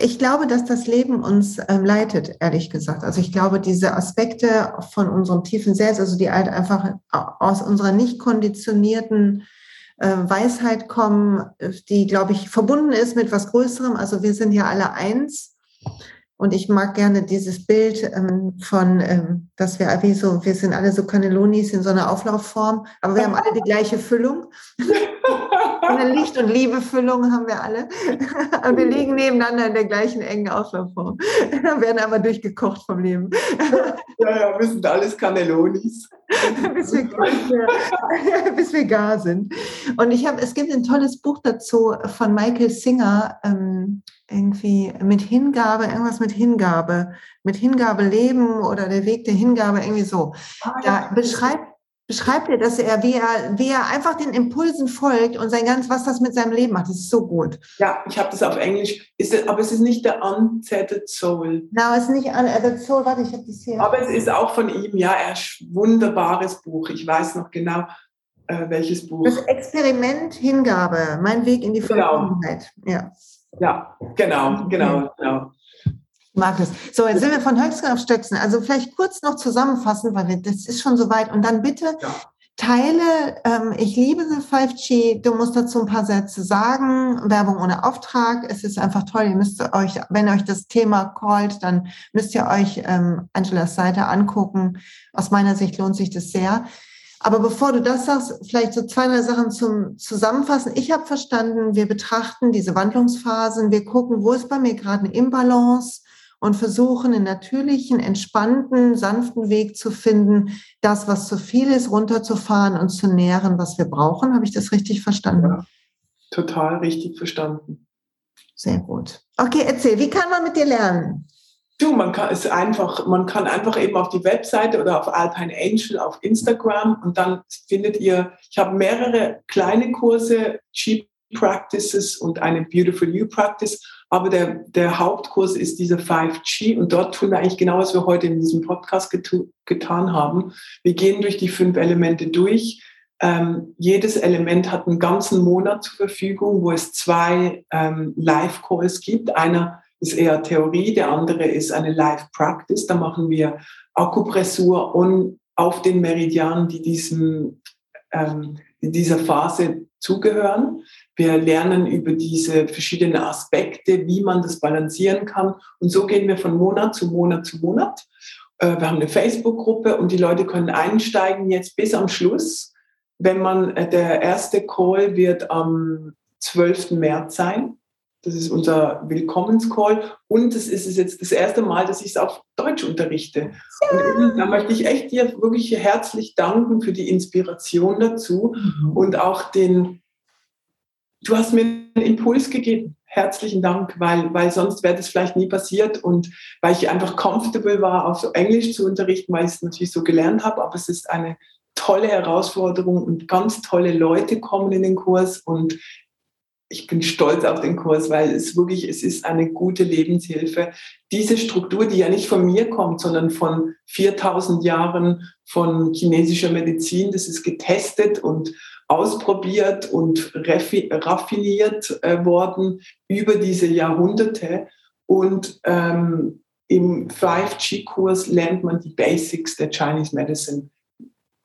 ich glaube, dass das Leben uns ähm, leitet, ehrlich gesagt. Also ich glaube, diese Aspekte von unserem tiefen Selbst, also die halt einfach aus unserer nicht konditionierten äh, Weisheit kommen, die, glaube ich, verbunden ist mit was Größerem. Also wir sind ja alle eins. Und ich mag gerne dieses Bild ähm, von, ähm, dass wir wie so, wir sind alle so Cannellonis in so einer Auflaufform, aber wir haben alle die gleiche Füllung. (laughs) Eine Licht- und Liebefüllung haben wir alle. (laughs) Und wir liegen nebeneinander in der gleichen engen Auflaufform. (laughs) werden aber durchgekocht vom Leben. Ja, ja, wir sind alles Cannellonis. (laughs) bis, wir, (laughs) bis wir gar sind. Und ich habe, es gibt ein tolles Buch dazu von Michael Singer, ähm, irgendwie mit Hingabe, irgendwas mit Hingabe, mit Hingabe leben oder der Weg der Hingabe, irgendwie so. Ah, da beschreibt, beschreibt er, dass er wie, er, wie er einfach den Impulsen folgt und sein ganz, was das mit seinem Leben macht. Das ist so gut. Ja, ich habe das auf Englisch, ist aber es ist nicht der Untethered Soul. Na, no, es ist nicht Untethered Soul, warte, ich habe das hier. Aber es ist auch von ihm, ja, er ist ein wunderbares Buch. Ich weiß noch genau, äh, welches Buch. Das Experiment Hingabe, mein Weg in die genau. Vergangenheit. Ja. Ja, genau, genau, genau. Markus. So, jetzt sind wir von Höchsten auf Stöcksen. Also vielleicht kurz noch zusammenfassen, weil wir, das ist schon soweit. Und dann bitte ja. teile, ähm, ich liebe The 5G, du musst dazu ein paar Sätze sagen. Werbung ohne Auftrag. Es ist einfach toll. Ihr müsst euch, wenn euch das Thema callt, dann müsst ihr euch ähm, Angelas Seite angucken. Aus meiner Sicht lohnt sich das sehr. Aber bevor du das sagst, vielleicht so zwei, drei Sachen zum Zusammenfassen. Ich habe verstanden, wir betrachten diese Wandlungsphasen, wir gucken, wo ist bei mir gerade eine Imbalance und versuchen, einen natürlichen, entspannten, sanften Weg zu finden, das, was zu viel ist, runterzufahren und zu nähren, was wir brauchen. Habe ich das richtig verstanden? Ja, total richtig verstanden. Sehr gut. Okay, erzähl, wie kann man mit dir lernen? Du, man kann es einfach, man kann einfach eben auf die Webseite oder auf Alpine Angel auf Instagram und dann findet ihr, ich habe mehrere kleine Kurse, Cheap Practices und eine Beautiful You Practice aber der, der Hauptkurs ist dieser 5G und dort tun wir eigentlich genau, was wir heute in diesem Podcast getan haben. Wir gehen durch die fünf Elemente durch. Ähm, jedes Element hat einen ganzen Monat zur Verfügung, wo es zwei ähm, Live-Calls gibt. Einer ist eher Theorie, der andere ist eine Live-Practice. Da machen wir Akupressur und auf den Meridianen, die diesem, ähm, dieser Phase zugehören. Wir lernen über diese verschiedenen Aspekte, wie man das balancieren kann. Und so gehen wir von Monat zu Monat zu Monat. Äh, wir haben eine Facebook-Gruppe und die Leute können einsteigen jetzt bis am Schluss. Wenn man, äh, der erste Call wird am 12. März sein. Das ist unser Willkommenscall. Und es ist jetzt das erste Mal, dass ich es auf Deutsch unterrichte. Und da möchte ich echt dir wirklich herzlich danken für die Inspiration dazu mhm. und auch den, du hast mir einen Impuls gegeben. Herzlichen Dank, weil, weil sonst wäre das vielleicht nie passiert und weil ich einfach comfortable war, auf Englisch zu unterrichten, weil ich es natürlich so gelernt habe. Aber es ist eine tolle Herausforderung und ganz tolle Leute kommen in den Kurs und ich bin stolz auf den Kurs, weil es wirklich, es ist eine gute Lebenshilfe. Diese Struktur, die ja nicht von mir kommt, sondern von 4000 Jahren von chinesischer Medizin, das ist getestet und ausprobiert und raffiniert äh, worden über diese Jahrhunderte. Und ähm, im 5G-Kurs lernt man die Basics der Chinese Medicine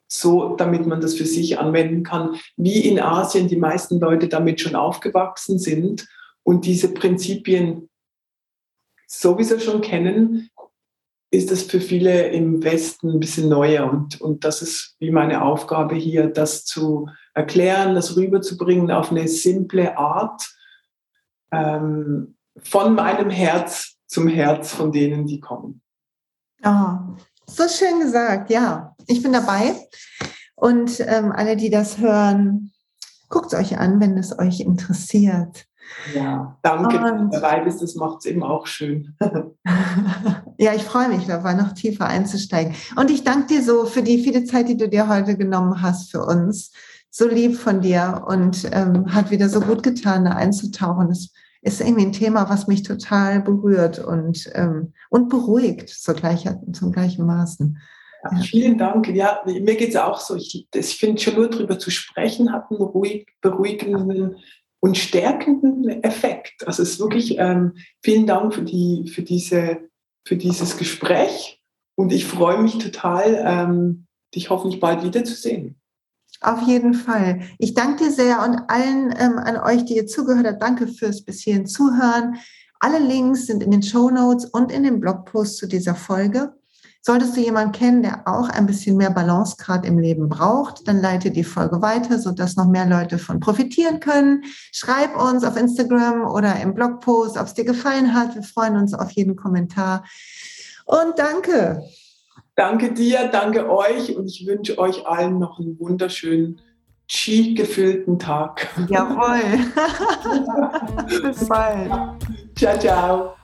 so, damit man das für sich anwenden kann, wie in Asien die meisten Leute damit schon aufgewachsen sind und diese Prinzipien sowieso schon kennen, ist das für viele im Westen ein bisschen neuer. Und, und das ist wie meine Aufgabe hier, das zu erklären, das rüberzubringen auf eine simple Art ähm, von meinem Herz zum Herz von denen, die kommen. Oh, so schön gesagt, ja. Ich bin dabei. Und ähm, alle, die das hören, guckt es euch an, wenn es euch interessiert. Ja, danke, dass du dabei bist. Das macht es eben auch schön. (laughs) ja, ich freue mich dabei, noch tiefer einzusteigen. Und ich danke dir so für die viele Zeit, die du dir heute genommen hast für uns. So lieb von dir und ähm, hat wieder so gut getan, da einzutauchen. Das ist irgendwie ein Thema, was mich total berührt und, ähm, und beruhigt zur gleichen, zum gleichen Maßen. Ja, vielen Dank. Ja, mir geht es auch so. Ich, ich finde schon nur darüber zu sprechen, hat einen ruhig, beruhigenden und stärkenden Effekt. Also es ist wirklich ähm, vielen Dank für, die, für, diese, für dieses Gespräch und ich freue mich total, ähm, dich hoffentlich bald wiederzusehen. Auf jeden Fall. Ich danke dir sehr und allen ähm, an euch, die ihr zugehört habt. Danke fürs bis hierhin Zuhören. Alle Links sind in den Show Notes und in dem Blogpost zu dieser Folge. Solltest du jemanden kennen, der auch ein bisschen mehr Balance gerade im Leben braucht, dann leite die Folge weiter, sodass noch mehr Leute von profitieren können. Schreib uns auf Instagram oder im Blogpost, ob es dir gefallen hat. Wir freuen uns auf jeden Kommentar. Und danke. Danke dir, danke euch und ich wünsche euch allen noch einen wunderschönen Chi-gefüllten Tag. Jawohl. (laughs) (laughs) Bis bald. Ciao, ciao.